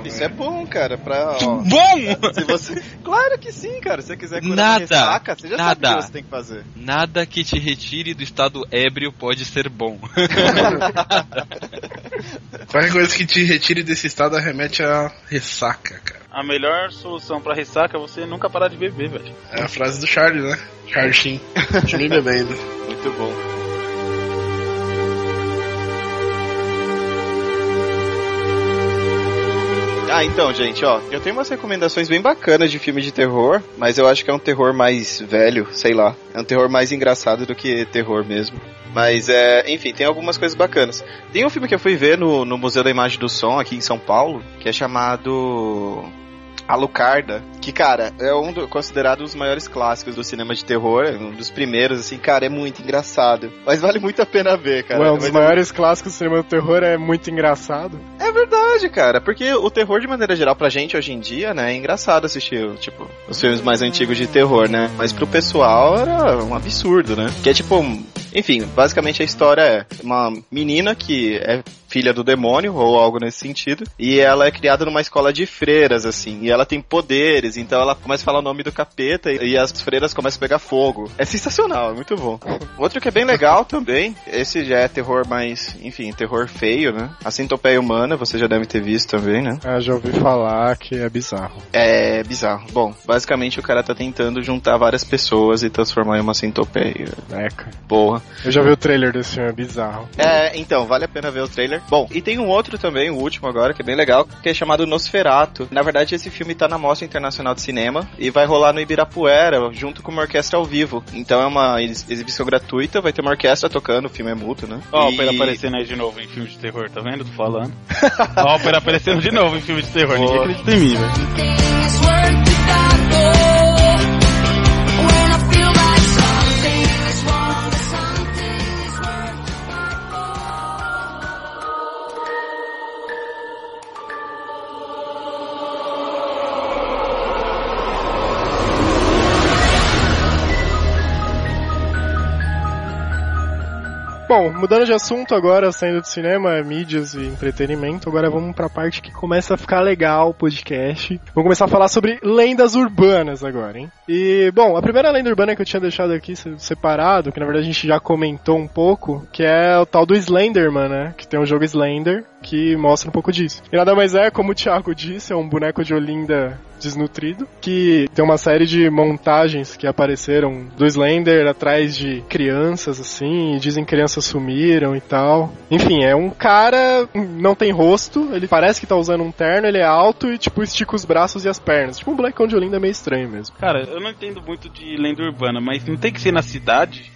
Isso é bom, cara, pra. Ó, Bom! se você... Claro que sim, cara. Se você quiser curar Nada, de ressaca, você já sabe o nada. que você tem que fazer. Nada que te retire do estado ébrio pode ser bom. Qualquer coisa que te retire desse estado remete a ressaca, cara. A melhor solução pra ressaca é você nunca parar de beber, velho. É a frase do Charlie, né? Charlie Sheen. Continue bebendo. Muito bom. Ah, então, gente, ó, eu tenho umas recomendações bem bacanas de filme de terror, mas eu acho que é um terror mais velho, sei lá. É um terror mais engraçado do que terror mesmo. Mas, é, enfim, tem algumas coisas bacanas. Tem um filme que eu fui ver no, no Museu da Imagem do Som, aqui em São Paulo, que é chamado Alucarda, que, cara, é um do, considerado um dos maiores clássicos do cinema de terror, é um dos primeiros, assim, cara, é muito engraçado. Mas vale muito a pena ver, cara. Ué, um dos Mas maiores clássicos do cinema do terror é muito engraçado. É verdade, cara, porque o terror, de maneira geral, pra gente hoje em dia, né, é engraçado assistir, tipo, os filmes mais antigos de terror, né? Mas pro pessoal era um absurdo, né? Que é tipo, enfim, basicamente a história é uma menina que é filha do demônio, ou algo nesse sentido, e ela é criada numa escola de freiras, assim, e ela tem poderes, então ela começa a falar o nome do capeta e, e as freiras começam a pegar fogo. É sensacional, é muito bom. Outro que é bem legal também, esse já é terror mais, enfim, terror feio, né? A centopeia humana, você já deve ter visto também, né? Ah, já ouvi falar que é bizarro. É bizarro. Bom, basicamente o cara tá tentando juntar várias pessoas e transformar em uma centopeia. É, cara. Porra. Eu já vi o trailer desse filme, é bizarro. É, então, vale a pena ver o trailer. Bom, e tem um outro também, o último agora, que é bem legal, que é chamado Nosferato. Na verdade, esse filme tá na Mostra Internacional de Cinema e vai rolar no Ibirapuera, junto com uma orquestra ao vivo. Então é uma ex- exibição gratuita, vai ter uma orquestra tocando, o filme é mútuo, né? Ó, a E- ópera aparecendo aí de novo em filme de terror, tá vendo? Tô falando. a ópera aparecendo de novo em filme de terror, ninguém Boa. acredita em mim, velho. Bom, mudando de assunto agora, saindo do cinema, mídias e entretenimento, agora vamos pra parte que começa a ficar legal o podcast. Vamos começar a falar sobre lendas urbanas agora, hein? E, bom, a primeira lenda urbana que eu tinha deixado aqui se- separado, que na verdade a gente já comentou um pouco, que é o tal do Slenderman, né? Que tem o jogo Slender, que mostra um pouco disso. E nada mais é, como o Thiago disse, é um boneco de Olinda desnutrido, que tem uma série de montagens que apareceram do Slender atrás de crianças, assim, e dizem que crianças sumiram e tal. Enfim, é um cara, não tem rosto, ele parece que tá usando um terno, ele é alto e, tipo, estica os braços e as pernas. Tipo, um bonecão de Olinda meio estranho mesmo. Cara, eu não entendo muito de lenda urbana, mas não tem que ser na cidade?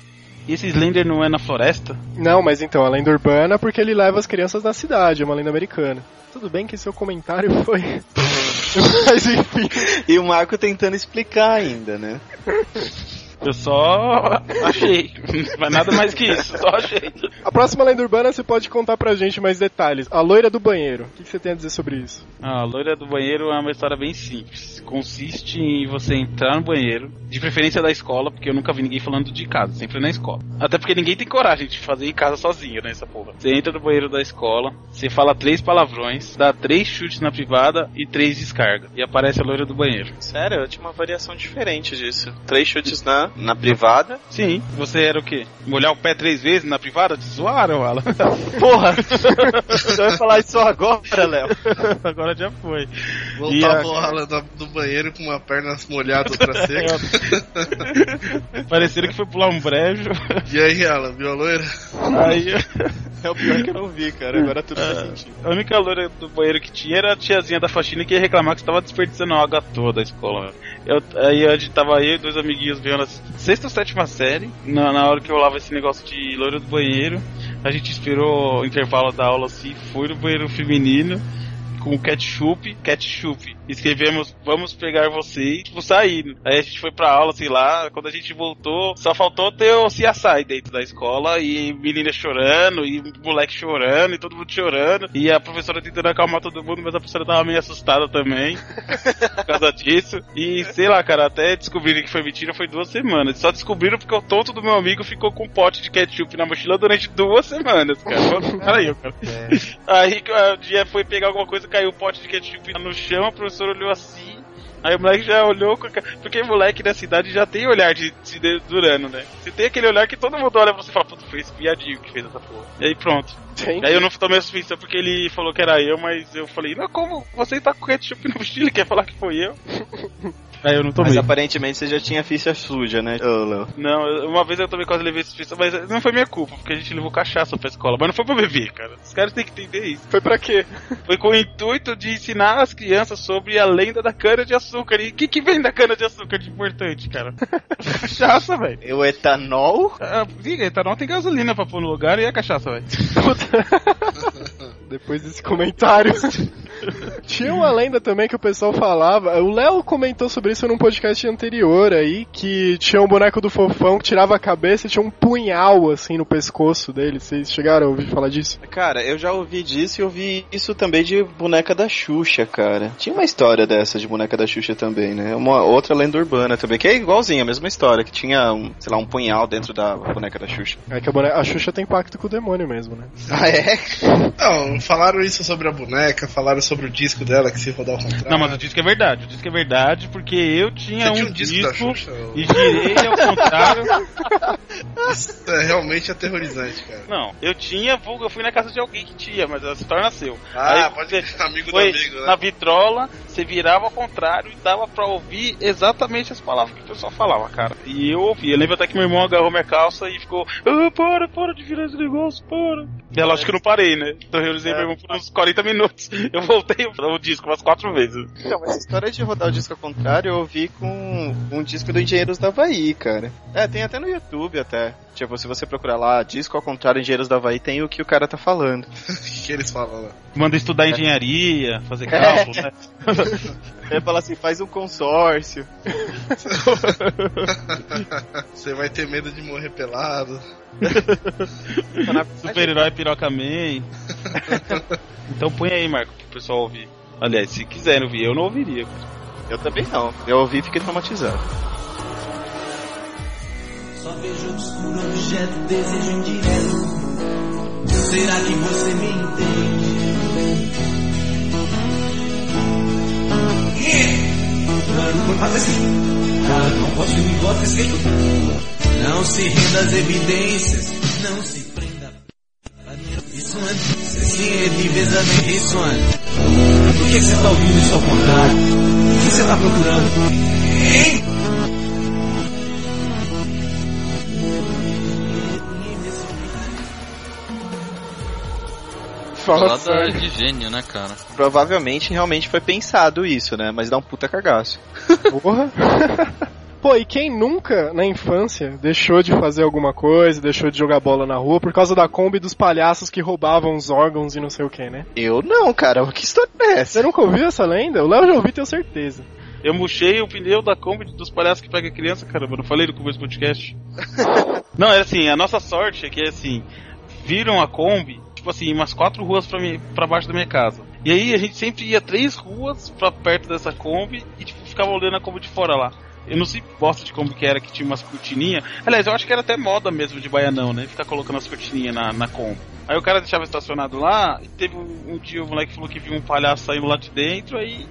E esse Slender não é na floresta? Não, mas então, a lenda urbana porque ele leva as crianças na cidade, é uma lenda americana. Tudo bem que seu comentário foi... mas enfim... E o Marco tentando explicar ainda, né? Eu só achei. Mas nada mais que isso, só achei. A próxima lenda urbana você pode contar pra gente mais detalhes. A loira do banheiro. O que você tem a dizer sobre isso? Ah, a loira do banheiro é uma história bem simples. Consiste em você entrar no banheiro, de preferência da escola, porque eu nunca vi ninguém falando de casa, sempre na escola. Até porque ninguém tem coragem de fazer em casa sozinho, né, essa porra. Você entra no banheiro da escola, você fala três palavrões, dá três chutes na privada e três descarga. E aparece a loira do banheiro. Sério, eu tinha uma variação diferente disso. Três chutes na, na privada. Sim, você era o quê? Molhar o pé três vezes na privada? Te zoaram, Alan? Porra! Você vai falar isso agora, Léo? Agora já foi. Voltava E a- o Alan da- do banheiro com uma perna molhada, outra seca. Parecendo que foi pular um brejo. e aí, Alan, viu a loira? Aí É o pior que eu não vi, cara. Agora tudo faz sentido. a única loira do banheiro que tinha era a tiazinha da faxina que ia reclamar que estava desperdiçando a água toda da escola. Eu, aí a gente tava aí, dois amiguinhos vendo a sexta ou sétima série. Na, na hora que rolava esse negócio de loira do banheiro, a gente esperou o intervalo da aula assim, foi no banheiro feminino. Com ketchup, ketchup. Escrevemos, vamos pegar você e tipo, sair. Aí a gente foi pra aula, sei lá, quando a gente voltou, só faltou ter o CSI dentro da escola e menina chorando, e moleque chorando, e todo mundo chorando, e a professora tentando acalmar todo mundo, mas a professora tava meio assustada também por causa disso. E sei lá, cara, até descobrirem que foi mentira foi duas semanas. Só descobriram porque o tonto do meu amigo ficou com um pote de ketchup na mochila durante duas semanas, cara. Peraí, cara. Aí o dia foi pegar alguma coisa, caiu o pote de ketchup no chão, a professora olhou assim. Aí o moleque já olhou, com a porque moleque da cidade já tem olhar de se durando, né? Você tem aquele olhar que todo mundo olha pra você e fala, puta, foi esse viadinho que fez essa porra. E aí pronto. Entendi. Aí eu não tomei a suspensão porque ele falou que era eu, mas eu falei, não, como você tá com ketchup no mochila quer falar que foi eu? Aí eu não tomei. Mas aparentemente você já tinha ficha suja, né, ô, Léo? Não, uma vez eu também quase levei suspensão, mas não foi minha culpa, porque a gente levou cachaça pra escola, mas não foi pra beber, cara. Os caras têm que entender isso. Foi pra quê? Foi com o intuito de ensinar as crianças sobre a lenda da cana de açúcar. E o que, que vem da cana de açúcar de importante, cara? cachaça, velho. E o etanol? Ah, Viga, etanol tem gasolina pra pôr no lugar e a cachaça, velho. Depois desse comentário. Tinha uma lenda também que o pessoal falava. O Léo comentou sobre isso num podcast anterior aí, que tinha um boneco do fofão que tirava a cabeça e tinha um punhal assim no pescoço dele. Vocês chegaram a ouvir falar disso? Cara, eu já ouvi disso e ouvi isso também de boneca da Xuxa, cara. Tinha uma história dessa de boneca da Xuxa também, né? Uma outra lenda urbana também, que é igualzinha, a mesma história, que tinha, um, sei lá, um punhal dentro da boneca da Xuxa. É que a, boneca, a Xuxa tem pacto com o demônio mesmo, né? Ah, é? Não, falaram isso sobre a boneca, falaram sobre o disco dela que se rodar ao contrário. Não, mas o disco é verdade. O disco é verdade porque eu tinha um, um disco da disco, Xuxa? e girei ao contrário. Isso é realmente aterrorizante, cara. Não, eu tinha, vulgo, eu fui na casa de alguém que tinha, mas ela se torna seu. Ah, Aí pode ser amigo do foi amigo, né? na vitrola, você virava ao contrário e dava pra ouvir exatamente as palavras que o pessoal falava, cara. E eu ouvi. Eu lembro até que meu irmão agarrou minha calça e ficou, ah, para, para de virar esse negócio, para. E é lógico que eu não parei, né? Então eu realizei meu irmão por uns 40 minutos. Eu voltei o disco umas quatro vezes. Então, essa história de rodar o disco ao contrário eu ouvi com um disco do Engenheiros da Havaí, cara. É, tem até no YouTube até. Tipo, se você procurar lá, disco ao contrário, Engenheiros da Havaí, tem o que o cara tá falando. O que, eles falam lá? Manda estudar engenharia, fazer cálculo, né? Ele fala assim, faz um consórcio. Você vai ter medo de morrer pelado. Super-herói Piroca Man. então põe aí, Marco, pro pessoal ouvir. Aliás, se quiserem ouvir, eu não ouviria. Eu também não. Eu ouvi e fiquei traumatizado. Só vejo obscuro objeto, desejo indireto. Será que você me entende? Claro, não. Cara, não posso ir embora desse jeito. Não se renda às evidências. Não se prenda. Isso é. Sim, é divisamente isso é. Por que você tá ouvindo isso ao contrário? O que você tá procurando? Hein? Fala Salada sério. de gênio, né, cara? Provavelmente realmente foi pensado isso, né? Mas dá um puta cagaço. Porra. Pô, e quem nunca, na infância, deixou de fazer alguma coisa, deixou de jogar bola na rua por causa da Kombi dos palhaços que roubavam os órgãos e não sei o que, né? Eu não, cara. Que história é essa? Você nunca ouviu essa lenda? O Léo já ouviu, tenho certeza. Eu murchei o pneu da Kombi dos palhaços que pega criança, caramba. Eu não falei no começo do podcast. não, é assim, a nossa sorte é que, assim, viram a Kombi, tipo assim, umas quatro ruas pra, mim, pra baixo da minha casa. E aí a gente sempre ia três ruas pra perto dessa Kombi e, tipo, ficava olhando a Kombi de fora lá. Eu não sei bosta de Kombi que era, que tinha umas cortininhas. Aliás, eu acho que era até moda mesmo de baianão, né? Ficar colocando as cortininhas na, na Kombi. Aí o cara deixava estacionado lá, e teve um, um dia o moleque falou que viu um palhaço saindo lá de dentro, aí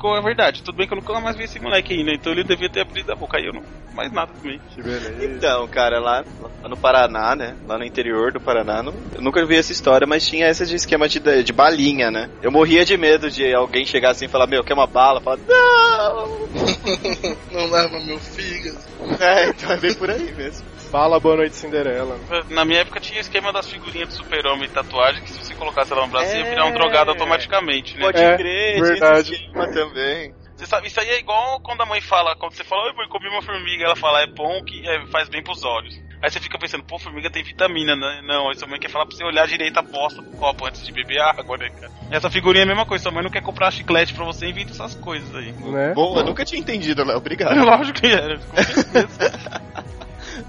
ficou a verdade. Tudo bem que eu nunca mais vi esse moleque aí, né? Então ele devia ter abrido a boca. Aí eu não. Mais nada também. Que beleza. Então, cara, lá, lá no Paraná, né? Lá no interior do Paraná, não- eu nunca vi essa história, mas tinha essa de esquema de, de balinha, né? Eu morria de medo de alguém chegar assim e falar, meu, quer uma bala? Fala, não! Não leva meu fígado. É, então é bem por aí mesmo. Fala Boa Noite Cinderela. Na minha época tinha esquema das figurinhas do super-homem e tatuagem que se você colocasse ela no braço ia É. virar um drogado automaticamente, né? Pode É, crer, verdade. esquema também. Você sabe, isso aí é igual quando a mãe fala, quando você fala, oi mãe, comi uma formiga, ela fala, é bom que é, faz bem pros olhos. Aí você fica pensando, pô, formiga tem vitamina, né? Não, aí sua mãe quer falar pra você olhar direito a bosta do copo antes de beber água, né, cara? Essa figurinha é a mesma coisa, sua mãe não quer comprar chiclete pra você e inventa essas coisas aí. Né? Bom, eu nunca tinha entendido, Léo. Obrigado. Lógico que era, com certeza.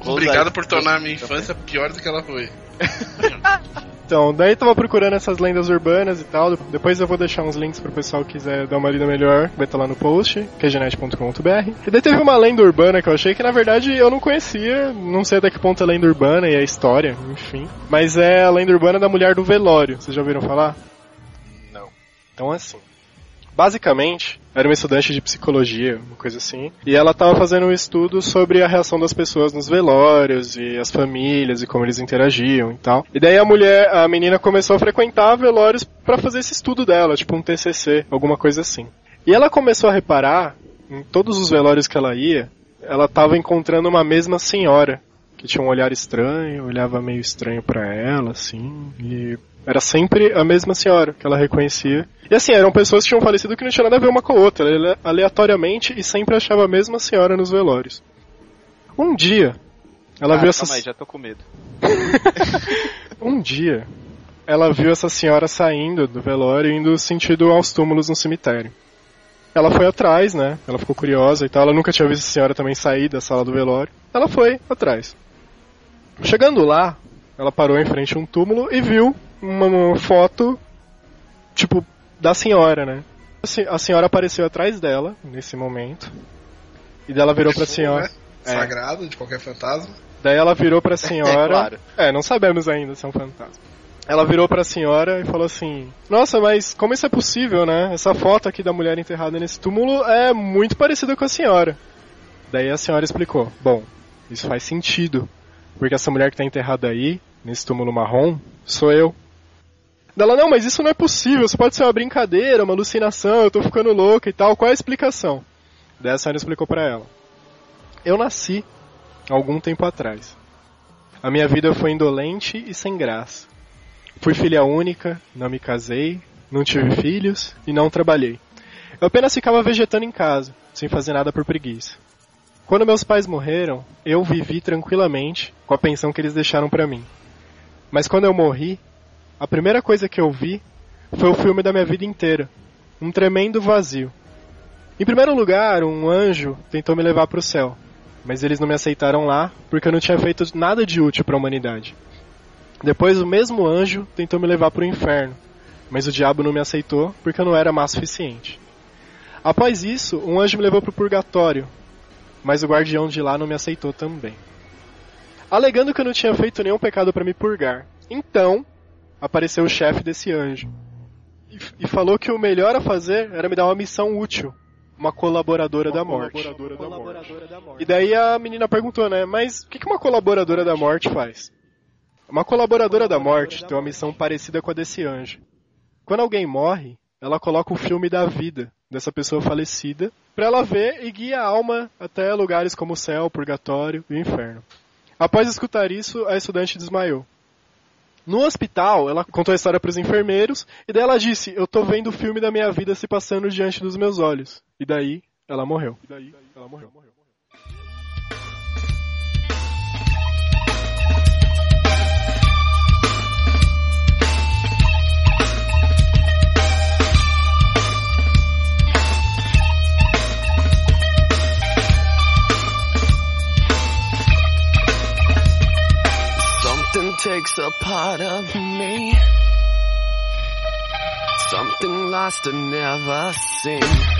Obrigado por tornar a minha infância pior do que ela foi. Então, daí tava procurando essas lendas urbanas e tal. Depois eu vou deixar uns links pro pessoal que quiser dar uma lida melhor. Vai estar lá no post, quegenet.com.br. E daí teve uma lenda urbana que eu achei que na verdade eu não conhecia. Não sei até que ponto é lenda urbana e a história, enfim. Mas é a lenda urbana da mulher do velório. Vocês já ouviram falar? Não. Então, assim. Basicamente, era uma estudante de psicologia, uma coisa assim, e ela estava fazendo um estudo sobre a reação das pessoas nos velórios e as famílias e como eles interagiam e tal. E daí a mulher, a menina começou a frequentar velórios para fazer esse estudo dela, tipo um TCC, alguma coisa assim. E ela começou a reparar em todos os velórios que ela ia, ela estava encontrando uma mesma senhora que tinha um olhar estranho, olhava meio estranho para ela, assim, e era sempre a mesma senhora que ela reconhecia. E assim, eram pessoas que tinham falecido que não tinha nada a ver uma com a outra, ela- aleatoriamente, e sempre achava a mesma senhora nos velórios. Um dia, ela ah, viu essa aí, já tô com medo. um dia, ela viu essa senhora saindo do velório e indo sentido aos túmulos no cemitério. Ela foi atrás, né? Ela ficou curiosa e tal. Ela nunca tinha visto a senhora também sair da sala do velório. Ela foi atrás. Chegando lá, ela parou em frente a um túmulo e viu uma, uma foto, tipo, da senhora, né? A se- A senhora apareceu atrás dela, nesse momento. E daí ela virou pra senhora. Né? Sagrado de qualquer fantasma. Daí ela virou pra senhora. É, claro. É, não sabemos ainda se é um fantasma. Ela virou pra senhora e falou assim: Nossa, mas como isso é possível, né? Essa foto aqui da mulher enterrada nesse túmulo é muito parecida com a senhora. Daí a senhora explicou: Bom, isso faz sentido. Porque essa mulher que tá enterrada aí, nesse túmulo marrom, sou eu. Daí Ela, não, mas isso não é possível, isso pode ser uma brincadeira, uma alucinação, eu tô ficando louca e tal. Qual é a explicação? Daí a senhora explicou pra ela. Eu nasci algum tempo atrás. A minha vida foi indolente e sem graça. Fui filha única, não me casei, não tive filhos e não trabalhei. Eu apenas ficava vegetando em casa, sem fazer nada por preguiça. Quando meus pais morreram, eu vivi tranquilamente com a pensão que eles deixaram pra mim. Mas quando eu morri, a primeira coisa que eu vi foi o filme da minha vida inteira, um tremendo vazio. Em primeiro lugar, um anjo tentou me levar para o céu, mas eles não me aceitaram lá porque eu não tinha feito nada de útil para a humanidade. Depois, o mesmo anjo tentou me levar para o inferno, mas o diabo não me aceitou porque eu não era má suficiente. Após isso, um anjo me levou para o purgatório, mas o guardião de lá não me aceitou também. Alegando que eu não tinha feito nenhum pecado para me purgar. Então, apareceu o chefe desse anjo e, e falou que o melhor a fazer era me dar uma missão útil, uma colaboradora, da, morte. E daí a menina perguntou, né? Mas o que que uma colaboradora da morte faz? Uma colaboradora da morte tem uma missão parecida com a desse anjo. Quando alguém morre, ela coloca o filme da vida dessa pessoa falecida para ela ver e guia a alma até lugares como o céu, o purgatório e o inferno. Após escutar isso, a estudante desmaiou. No hospital, ela contou a história para os enfermeiros e daí ela disse: "Eu tô vendo o filme da minha vida se passando diante dos meus olhos". E daí ela morreu. E daí ela morreu. Takes a part of me. Something lost and never seen.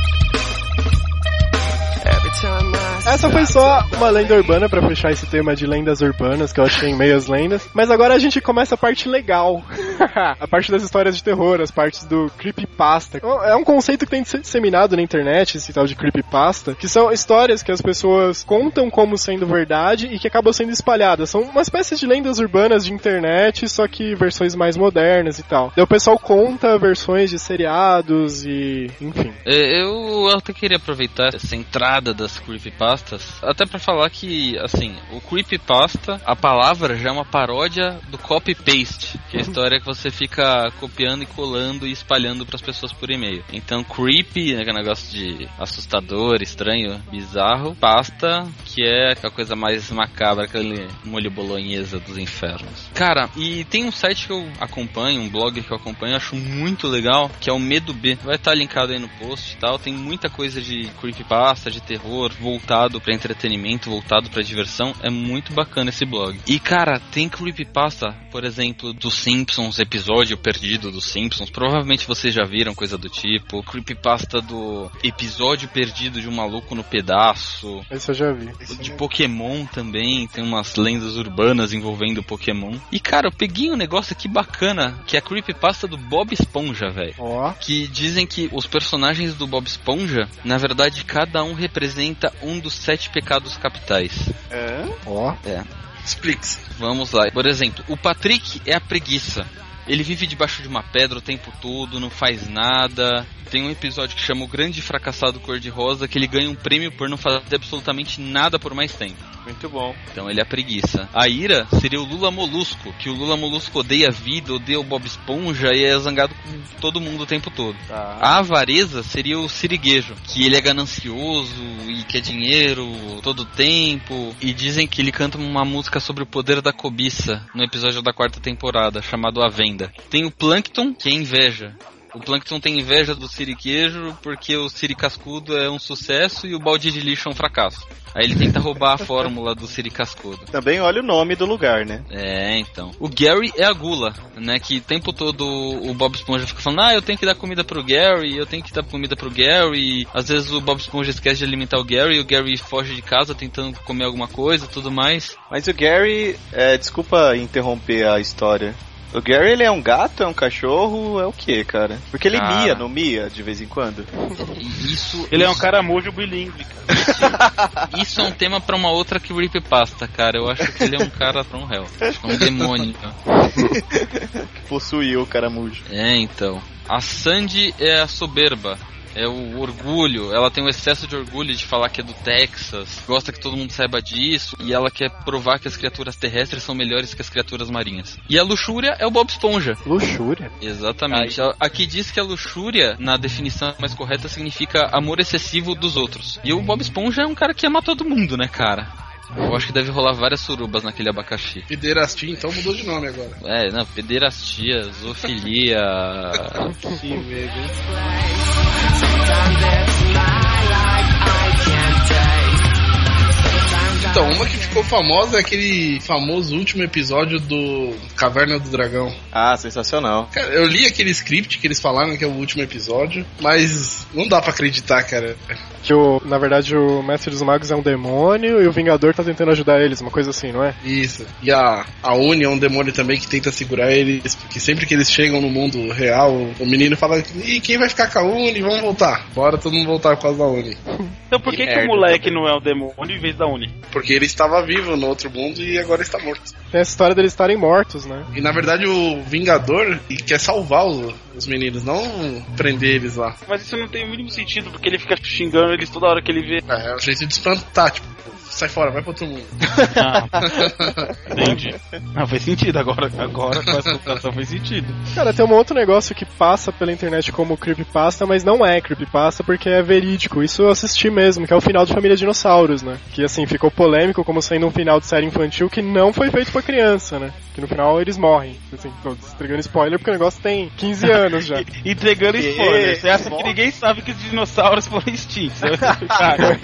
Essa foi só uma lenda urbana para fechar esse tema de lendas urbanas que eu achei em meias lendas. Mas agora a gente começa a parte legal. a parte das histórias de terror, as partes do creepypasta. É um conceito que tem sido disseminado na internet, esse tal de creepypasta, que são histórias que as pessoas contam como sendo verdade e que acabam sendo espalhadas. São uma espécie de lendas urbanas de internet, só que versões mais modernas e tal. Daí o pessoal conta versões de seriados e. enfim. É, Eu até queria aproveitar essa entrada das creepypastas, até pra falar que, assim, o creepypasta, a palavra já é uma paródia do copy-paste, que é a história que você fica copiando e colando e espalhando pras pessoas por e-mail. Então, creepy, né, que é um negócio de assustador, estranho, bizarro, pasta, que é a coisa mais macabra, aquele molho bolonhesa dos infernos. Cara, e tem um site que eu acompanho, um blog que eu acompanho, acho muito legal, que é o Medo B. Vai estar linkado aí no post e tal. Tem muita coisa de creepypasta, de terror, voltado para entretenimento, voltado para diversão. É muito bacana esse blog. E cara, tem creepypasta, por exemplo, dos Simpsons, episódio perdido dos Simpsons. Provavelmente vocês já viram coisa do tipo. Creepypasta do episódio perdido de um maluco no pedaço. Esse eu já vi. De Pokémon também, tem umas lendas urbanas envolvendo Pokémon. E cara, eu peguei um negócio aqui bacana, que é a creepypasta do Bob Esponja, velho. Ó. Que dizem que os personagens do Bob Esponja, na verdade, cada um representa um dos sete pecados capitais. É? Ó. É. Explique-se. Vamos lá. Por exemplo, o Patrick é a preguiça. Ele vive debaixo de uma pedra o tempo todo, não faz nada. Tem um episódio que chama O Grande Fracassado Cor-de-Rosa, que ele ganha um prêmio por não fazer absolutamente nada por mais tempo. Muito bom. Então ele é a preguiça. A ira seria o Lula Molusco, que o Lula Molusco odeia a vida, odeia o Bob Esponja e é zangado com todo mundo o tempo todo. Tá. A avareza seria o siriguejo, que ele é ganancioso e quer dinheiro todo tempo. E dizem que ele canta uma música sobre o poder da cobiça no episódio da quarta temporada, chamado A Venda. Tem o Plankton, que é inveja. O Plankton tem inveja do Siriquejo porque o Siri Cascudo é um sucesso e o balde de lixo é um fracasso. Aí ele tenta roubar a fórmula do Siri Cascudo. Também olha o nome do lugar, né? É, então. O Gary é a gula, né? Que o tempo todo o Bob Esponja fica falando, ah, eu tenho que dar comida pro Gary, eu tenho que dar comida pro Gary. Às vezes o Bob Esponja esquece de alimentar o Gary e o Gary foge de casa tentando comer alguma coisa tudo mais. Mas o Gary, é, desculpa interromper a história. O Gary, ele é um gato, é um cachorro, é o que, cara? Porque ele Cara. mia, não mia, de vez em quando? Isso, Ele é um caramujo bilíngue, cara. isso é um tema pra uma outra creepypasta, cara. Eu acho que ele é um cara. Acho que é um demônio. Que possuiu o caramujo. É, então. A Sandy é a soberba. É o orgulho, ela tem um excesso de orgulho de falar que é do Texas, gosta que todo mundo saiba disso, e ela quer provar que as criaturas terrestres são melhores que as criaturas marinhas. E a luxúria é o Bob Esponja. Luxúria. Exatamente. Aqui diz que a luxúria, na definição mais correta, significa amor excessivo dos outros. E o Bob Esponja é um cara que ama todo mundo, né, cara? Eu acho que deve rolar várias surubas naquele abacaxi. Pederastia, então mudou de nome agora. É, não, pederastia, zoofilia. Que medo. Então, uma que ficou famosa é aquele famoso último episódio do Caverna do Dragão. Ah, sensacional. Cara, eu li aquele script que eles falaram que é o último episódio, mas não dá pra acreditar, cara. Que o, na verdade o Mestre dos Magos é um demônio e o Vingador tá tentando ajudar eles, uma coisa assim, não é? Isso. E a, a Uni é um demônio também que tenta segurar eles, porque sempre que eles chegam no mundo real, o menino fala: e quem vai ficar com a Uni? Vamos voltar. Bora todo mundo voltar por causa da Uni. Então por que, Que que o moleque também. não é o demônio em vez da Uni? Porque ele estava vivo no outro mundo e agora está morto. Tem essa história deles estarem mortos, né? E na verdade o Vingador quer salvar os meninos, não prender eles lá. Mas isso não tem o mínimo sentido, porque ele fica xingando eles toda hora que ele vê. É, é um jeito de espantar, tipo, sai fora, vai pra outro mundo. Ah, entendi. Não, faz sentido agora. Agora com essa explicação faz sentido. Cara, tem um outro negócio que passa pela internet como creepypasta, mas não é creepypasta porque é verídico. Isso eu assisti mesmo, que é o final de Família Dinossauros, né? Que assim, ficou polêmico como sendo um final de série infantil que não foi feito pra criança, né? Que no final eles morrem. Assim, tô entregando spoiler porque o negócio tem 15 anos já. Entregando spoiler. Você acha que ninguém sabe que os dinossauros foram extintos? Cara,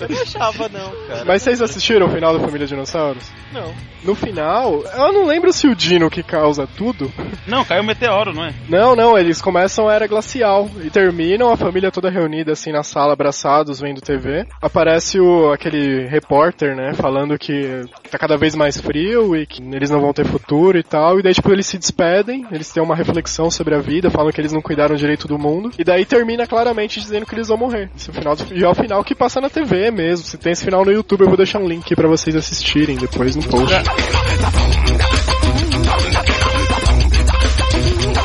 Eu não achava, não, cara. Mas vocês assistiram o final da Família Dinossauros? Não. No final, eu não lembro se o Dino que causa tudo. não, caiu um meteoro, não é? Não, não, eles começam a era glacial e terminam a família toda reunida assim na sala, abraçados, vendo TV. Aparece o aquele repórter, né, falando que tá cada vez mais frio e que eles não vão ter futuro e tal. E daí tipo eles se despedem, eles têm uma reflexão sobre a vida, falam que eles não cuidaram direito do mundo. E daí termina claramente dizendo que eles vão morrer. Esse é o final do- e é o final que passa na TV mesmo. Se tem esse final no YouTube, eu vou deixar um link pra vocês assistirem depois no post.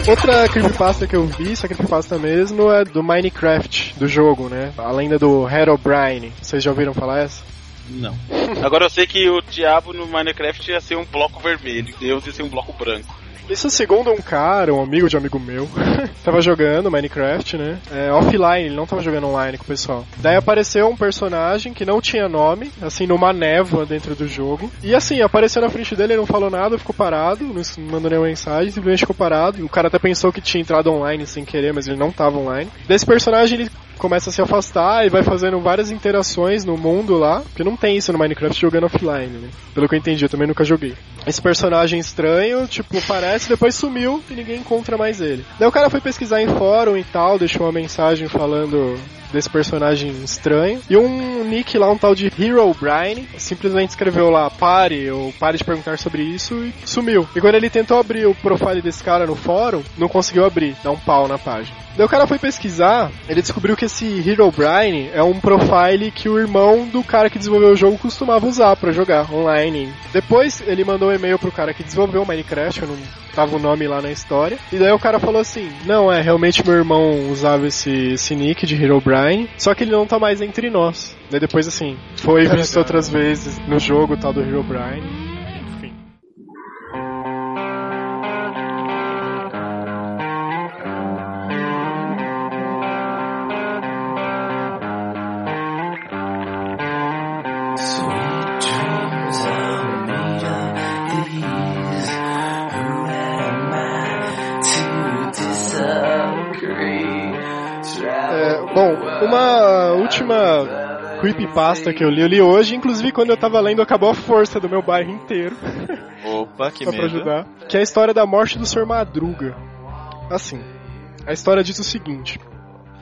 Outra creepypasta que eu vi, essa creepypasta mesmo, é do Minecraft, do jogo, né? A lenda do Herobrine. Vocês já ouviram falar essa? Não. Agora eu sei que o diabo no Minecraft ia ser um bloco vermelho, Deus ia ser um bloco branco. Isso segundo um cara, um amigo de amigo meu, tava jogando Minecraft, né? É, offline, ele não tava jogando online com o pessoal. Daí apareceu um personagem que não tinha nome, assim, numa névoa dentro do jogo. E assim, apareceu na frente dele, ele não falou nada, ficou parado, não mandou nenhuma mensagem, simplesmente ficou parado. O cara até pensou que tinha entrado online sem querer, mas ele não tava online. Desse personagem, ele começa a se afastar e vai fazendo várias interações no mundo lá, porque não tem isso no Minecraft jogando offline, né? Pelo que eu entendi, eu também nunca joguei. Esse personagem estranho, tipo, depois sumiu e ninguém encontra mais ele. Daí o cara foi pesquisar em fórum e tal, deixou uma mensagem falando desse personagem estranho. E um nick lá, um tal de Hero Brian, simplesmente escreveu lá, pare, ou pare de perguntar sobre isso e sumiu. E quando ele tentou abrir o profile desse cara no fórum, não conseguiu abrir, dá um pau na página. Daí o cara foi pesquisar, ele descobriu que esse Hero Brian é um profile que o irmão do cara que desenvolveu o jogo costumava usar para jogar online. Depois ele mandou um e-mail pro cara que desenvolveu o Minecraft, eu não tava o nome lá na história. E daí o cara falou assim: Não, é, realmente meu irmão usava esse, esse nick de Hero Brian, só que ele não tá mais entre nós. Daí depois, assim, foi visto outras vezes no jogo tal do Hero Brian. É, bom, uma última creepypasta que eu li, eu li hoje, inclusive quando eu tava lendo acabou a força do meu bairro inteiro. Opa, que Só pra ajudar. Que é a história da morte do Sr. Madruga. Assim, a história diz o seguinte.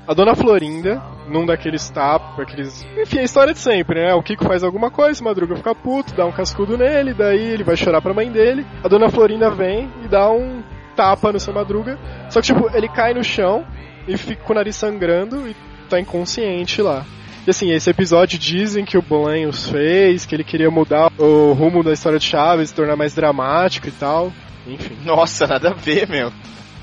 A dona Florinda, num daqueles tapas, aqueles. Enfim, a história de sempre, né? O Kiko faz alguma coisa, o Madruga fica puto, dá um cascudo nele, daí ele vai chorar pra mãe dele. A dona Florinda vem e dá um tapa no seu Madruga. Só que, tipo, ele cai no chão e fica com o nariz sangrando e tá inconsciente lá. E assim, esse episódio dizem que o Bolanhos fez, que ele queria mudar o rumo da história de Chaves, tornar mais dramático e tal. Enfim. Nossa, nada a ver, meu.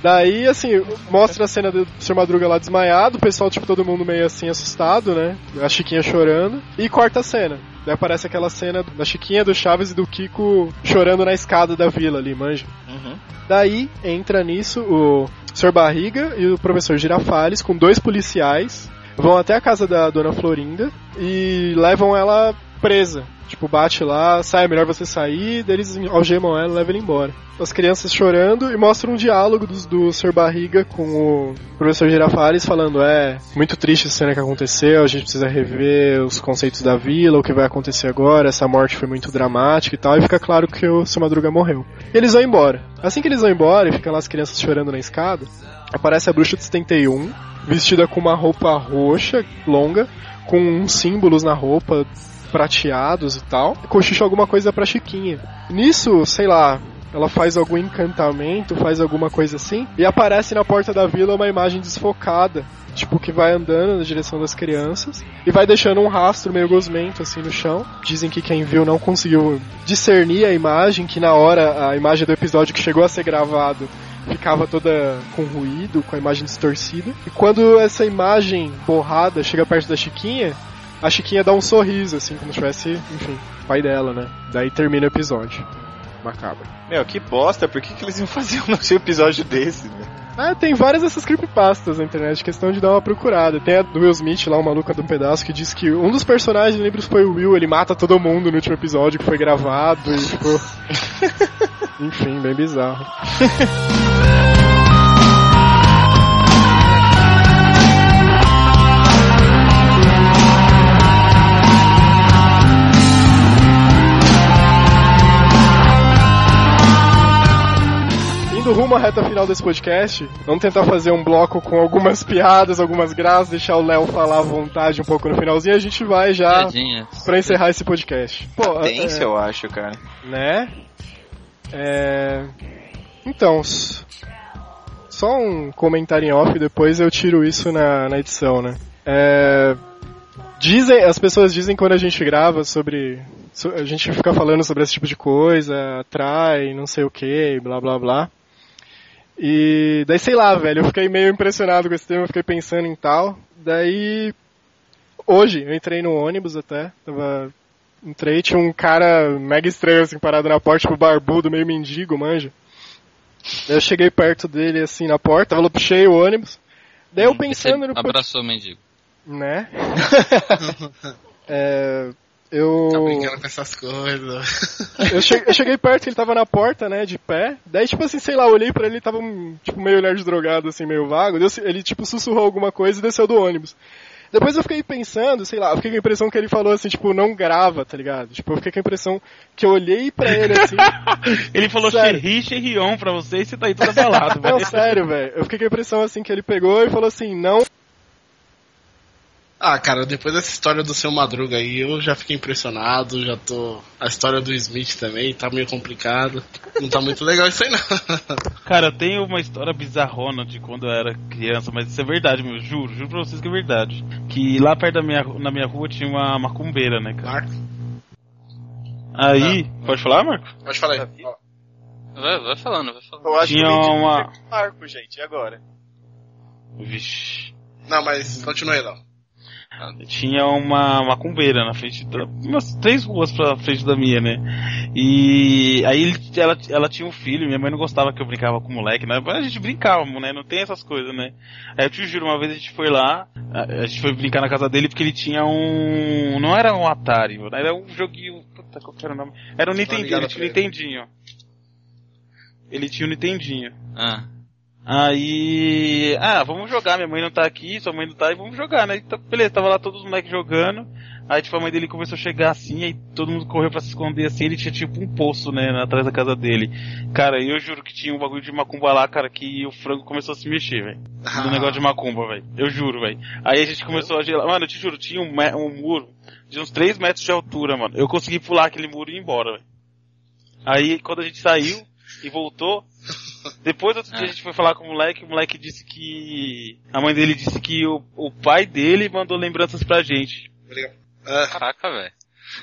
Daí, assim, mostra a cena do Sr. Madruga lá desmaiado, o pessoal, tipo, todo mundo meio assim assustado, né? A Chiquinha chorando. E corta a cena. Daí aparece aquela cena da Chiquinha, do Chaves e do Kiko chorando na escada da vila ali, manja. Uhum. Daí entra nisso o Sr. Barriga e o professor Girafales com dois policiais. Vão até a casa da dona Florinda e levam ela presa. Tipo, bate lá, sai, é melhor você sair, daí eles algemam ela e levam ela embora. As crianças chorando e mostram um diálogo do, do Sr. Barriga com o professor Girafales falando: é muito triste a cena que aconteceu, a gente precisa rever os conceitos da vila, o que vai acontecer agora, essa morte foi muito dramática e tal, e fica claro que o Sr. Madruga morreu. E eles vão embora. Assim que eles vão embora e ficam lá as crianças chorando na escada, aparece a bruxa de 71, vestida com uma roupa roxa, longa, com símbolos na roupa prateados e tal, cochicha alguma coisa pra Chiquinha. Nisso, sei lá, ela faz algum encantamento, faz alguma coisa assim, e aparece na porta da vila uma imagem desfocada, tipo, que vai andando na direção das crianças, e vai deixando um rastro meio gosmento assim no chão. Dizem que quem viu não conseguiu discernir a imagem, que na hora, a imagem do episódio que chegou a ser gravado, ficava toda com ruído, com a imagem distorcida. E quando essa imagem borrada chega perto da Chiquinha, a Chiquinha dá um sorriso, assim, como se tivesse, enfim, pai dela, né? Daí termina o episódio. Macabro. Meu, que bosta, por que, que eles iam fazer um episódio desse, meu? Ah, tem várias dessas creepypastas na internet, questão de dar uma procurada. Tem a do Will Smith lá, o maluco do pedaço, que diz que um dos personagens, lembro se foi o Will, ele mata todo mundo no último episódio que foi gravado e tipo. Enfim, bem bizarro. Indo rumo à reta final desse podcast, vamos tentar fazer um bloco com algumas piadas, algumas graças, deixar o Léo falar à vontade um pouco no finalzinho e a gente vai já Piadinha. pra encerrar esse podcast. Pô, Tenso, é, eu acho, cara. né? É... Então, só um comentário em off, depois eu tiro isso na, na edição, né? É... Dizem, as pessoas dizem quando a gente grava sobre. so- A gente fica falando sobre esse tipo de coisa, atrai, não sei o que, blá blá blá. E daí sei lá, velho, eu fiquei meio impressionado com esse tema, eu fiquei pensando em tal. Daí. Hoje, eu entrei no ônibus até, tava Entrei, tinha um cara mega estranho assim, parado na porta, tipo barbudo, meio mendigo, manja. Daí eu cheguei perto dele, assim, na porta, tava cheio o ônibus. Daí eu Você pensando no... abraçou o mendigo. Né? é, eu... Tá brincando com essas coisas. Eu cheguei, eu cheguei perto, ele tava na porta, né, de pé. Daí, tipo assim, sei lá, eu olhei pra ele, ele tava tipo, meio nerd drogado, assim, meio vago. Ele, tipo, sussurrou alguma coisa e desceu do ônibus. Depois eu fiquei pensando, sei lá, eu fiquei com a impressão que ele falou assim, tipo, não grava, tá ligado? Tipo, eu fiquei com a impressão que eu olhei pra ele assim. Ele falou. Xerri, Xerrion pra você e você tá aí todo abalado, Não, velho. sério, velho. Eu fiquei com a impressão assim que ele pegou e falou assim, não. Ah, cara, depois dessa história do seu Madruga aí, eu já fiquei impressionado, já tô. A história do Smith também tá meio complicado. Não tá muito legal isso aí, não. Cara, eu tenho uma história bizarrona de quando eu era criança, mas isso é verdade, meu. Juro, juro pra vocês que é verdade. Que lá perto da minha, na minha rua tinha uma macumbeira, né, cara? Marco, Aí. Pode falar, Marco? pode falar aí. Vai, vai falando, vai falando. Eu acho Tinha que uma- o Marco, gente, e agora? Vixe. Não, mas continua aí, Léo. Tinha uma macumbeira na frente umas três ruas pra frente da minha, né? E aí ela, ela tinha um filho, minha mãe não gostava que eu brincava com o moleque, né? Mas a gente brincava, né? Não tem essas coisas, né? Aí eu te juro, uma vez a gente foi lá, a, gente foi brincar na casa dele porque ele tinha um. Não era um Atari, era um joguinho. Puta, qual que era o nome? Era um Tá Nintendinho, ele tinha um. Nintendinho. Ele tinha um Nintendinho. Ah, Aí. Ah, vamos jogar, minha mãe não tá aqui, sua mãe não tá aí, vamos jogar, né? Então, beleza, tava lá todos os moleques jogando. Aí, tipo, a mãe dele começou a chegar assim, aí todo mundo correu pra se esconder assim, ele tinha tipo um poço, né, atrás da casa dele. Cara, eu juro que tinha um bagulho de macumba lá, cara, que o frango começou a se mexer, velho. No negócio de macumba, velho. Eu juro, velho. Aí a gente começou a gelar. Mano, eu te juro, tinha um, um muro de uns 3 metros de altura, mano. Eu consegui pular aquele muro e ir embora, velho. Aí, quando a gente saiu e voltou, depois outro dia a gente foi falar com o moleque, o moleque disse que. A mãe dele disse que o, o pai dele mandou lembranças pra gente. Ah, caraca, velho.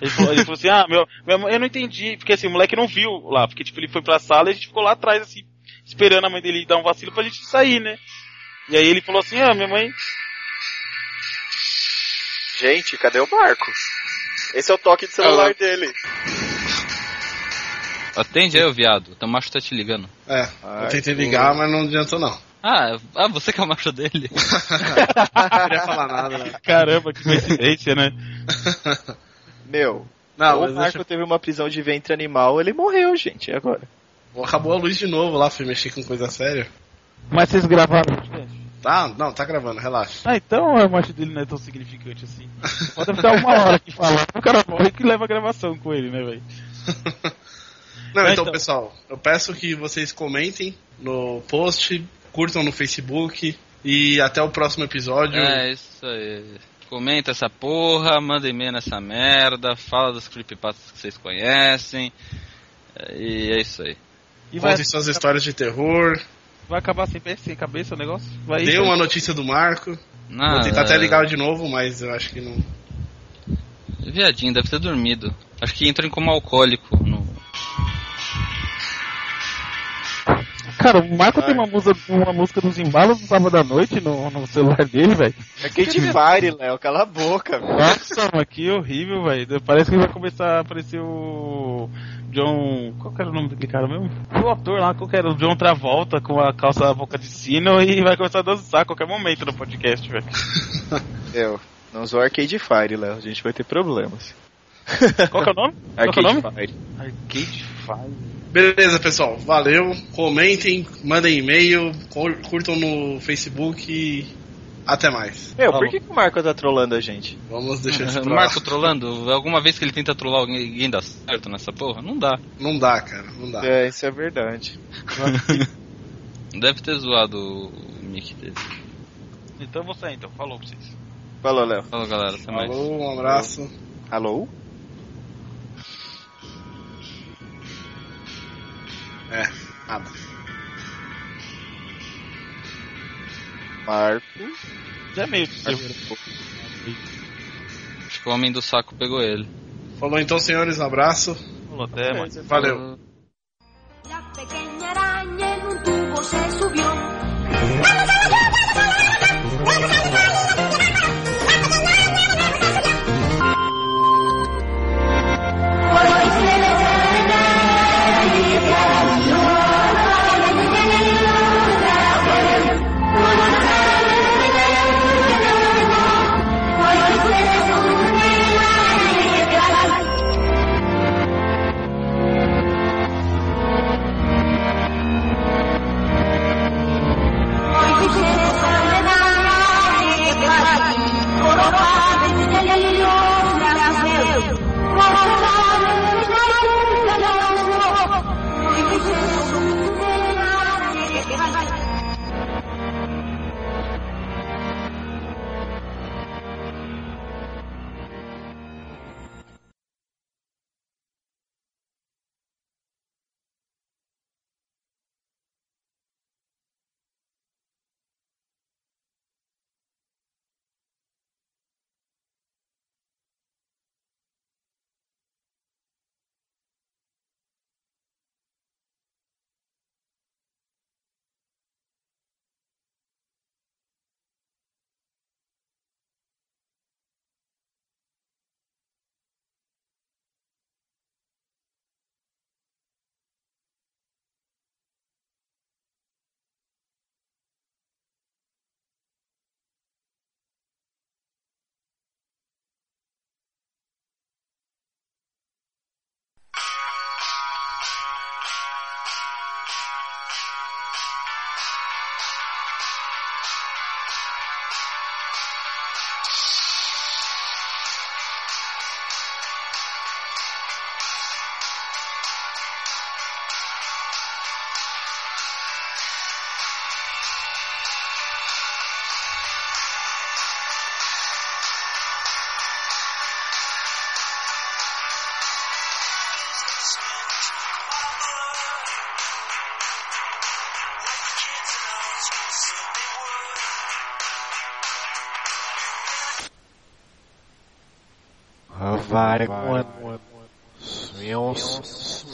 Ele falou, ele falou assim, ah, meu, minha mãe- eu não entendi, porque assim, o moleque não viu lá, porque tipo, ele foi pra sala e a gente ficou lá atrás, assim, esperando a mãe dele dar um vacilo pra gente sair, né? E aí ele falou assim, ah, minha mãe. Gente, cadê o Marco? Esse é o toque de celular Ah, dele. Atende aí, ô viado. O teu macho tá te ligando. é, Ai, eu tentei pô. ligar, mas não adiantou não. Ah, ah, você que é o macho dele. Não queria falar nada, né? Caramba, que coincidência, né? Meu, Não, o Marco deixa... teve uma prisão de ventre animal, ele morreu, gente, e agora? Acabou a luz de novo lá, fui mexer com coisa séria. Mas vocês gravaram Tá, não, tá gravando, relaxa. Ah, então a morte dele não é tão significante assim. Pode ficar uma hora aqui falando, o cara morre que leva a gravação com ele, né, velho? Não, então, então. pessoal, eu peço que vocês comentem no post, curtam no Facebook e até o próximo episódio. É, isso aí. Comenta essa porra, manda e-mail nessa merda, fala dos creepypastas que vocês conhecem. E é isso aí. E vai, Contem suas histórias de terror. vai acabar sem sem cabeça o negócio? Vai Dê uma notícia do Marco. Não, Vou tentar até é, ligar de novo, mas eu acho que não. Viadinho, deve ter dormido. Acho que entra em como alcoólico. Cara, o Marco tem uma música, uma música dos embalos do sábado à noite no, no celular dele, velho. É Kate Fire, Léo, cala a boca, velho. Nossa, mas que horrível, velho. Parece que vai começar a aparecer o John. Qual que era o nome daquele cara mesmo? O ator lá, qual que era? O John Travolta com a calça a boca de sino e vai começar a dançar a qualquer momento no podcast, velho. Meu, não usou Arcade Fire, Léo, a gente vai ter problemas. Qual que é o nome? Que é o Arcade nome? Fire. Arcade Fire. Beleza, pessoal. Valeu. Comentem, mandem e-mail, cur- curtam no Facebook e até mais. Meu, Falou. por que, que o Marco tá trolando a gente? Vamos deixar isso O pra Marco trollando, alguma vez que ele tenta trollar alguém, alguém dá certo nessa porra? Não dá. Não dá, cara. Não dá. É, isso é verdade. Deve ter zoado o mic dele. Então eu vou sair, então. Falou pra vocês. Falou, Léo. Falou, galera. Até mais. Falou, um abraço. Alô? É, nada. Marco. Já é meio terror. Acho que o homem do saco pegou ele. Falou então, senhores. Um abraço. Falou até, mano. Valeu. La pequeña araña en un tubo se subió. Vai. Meus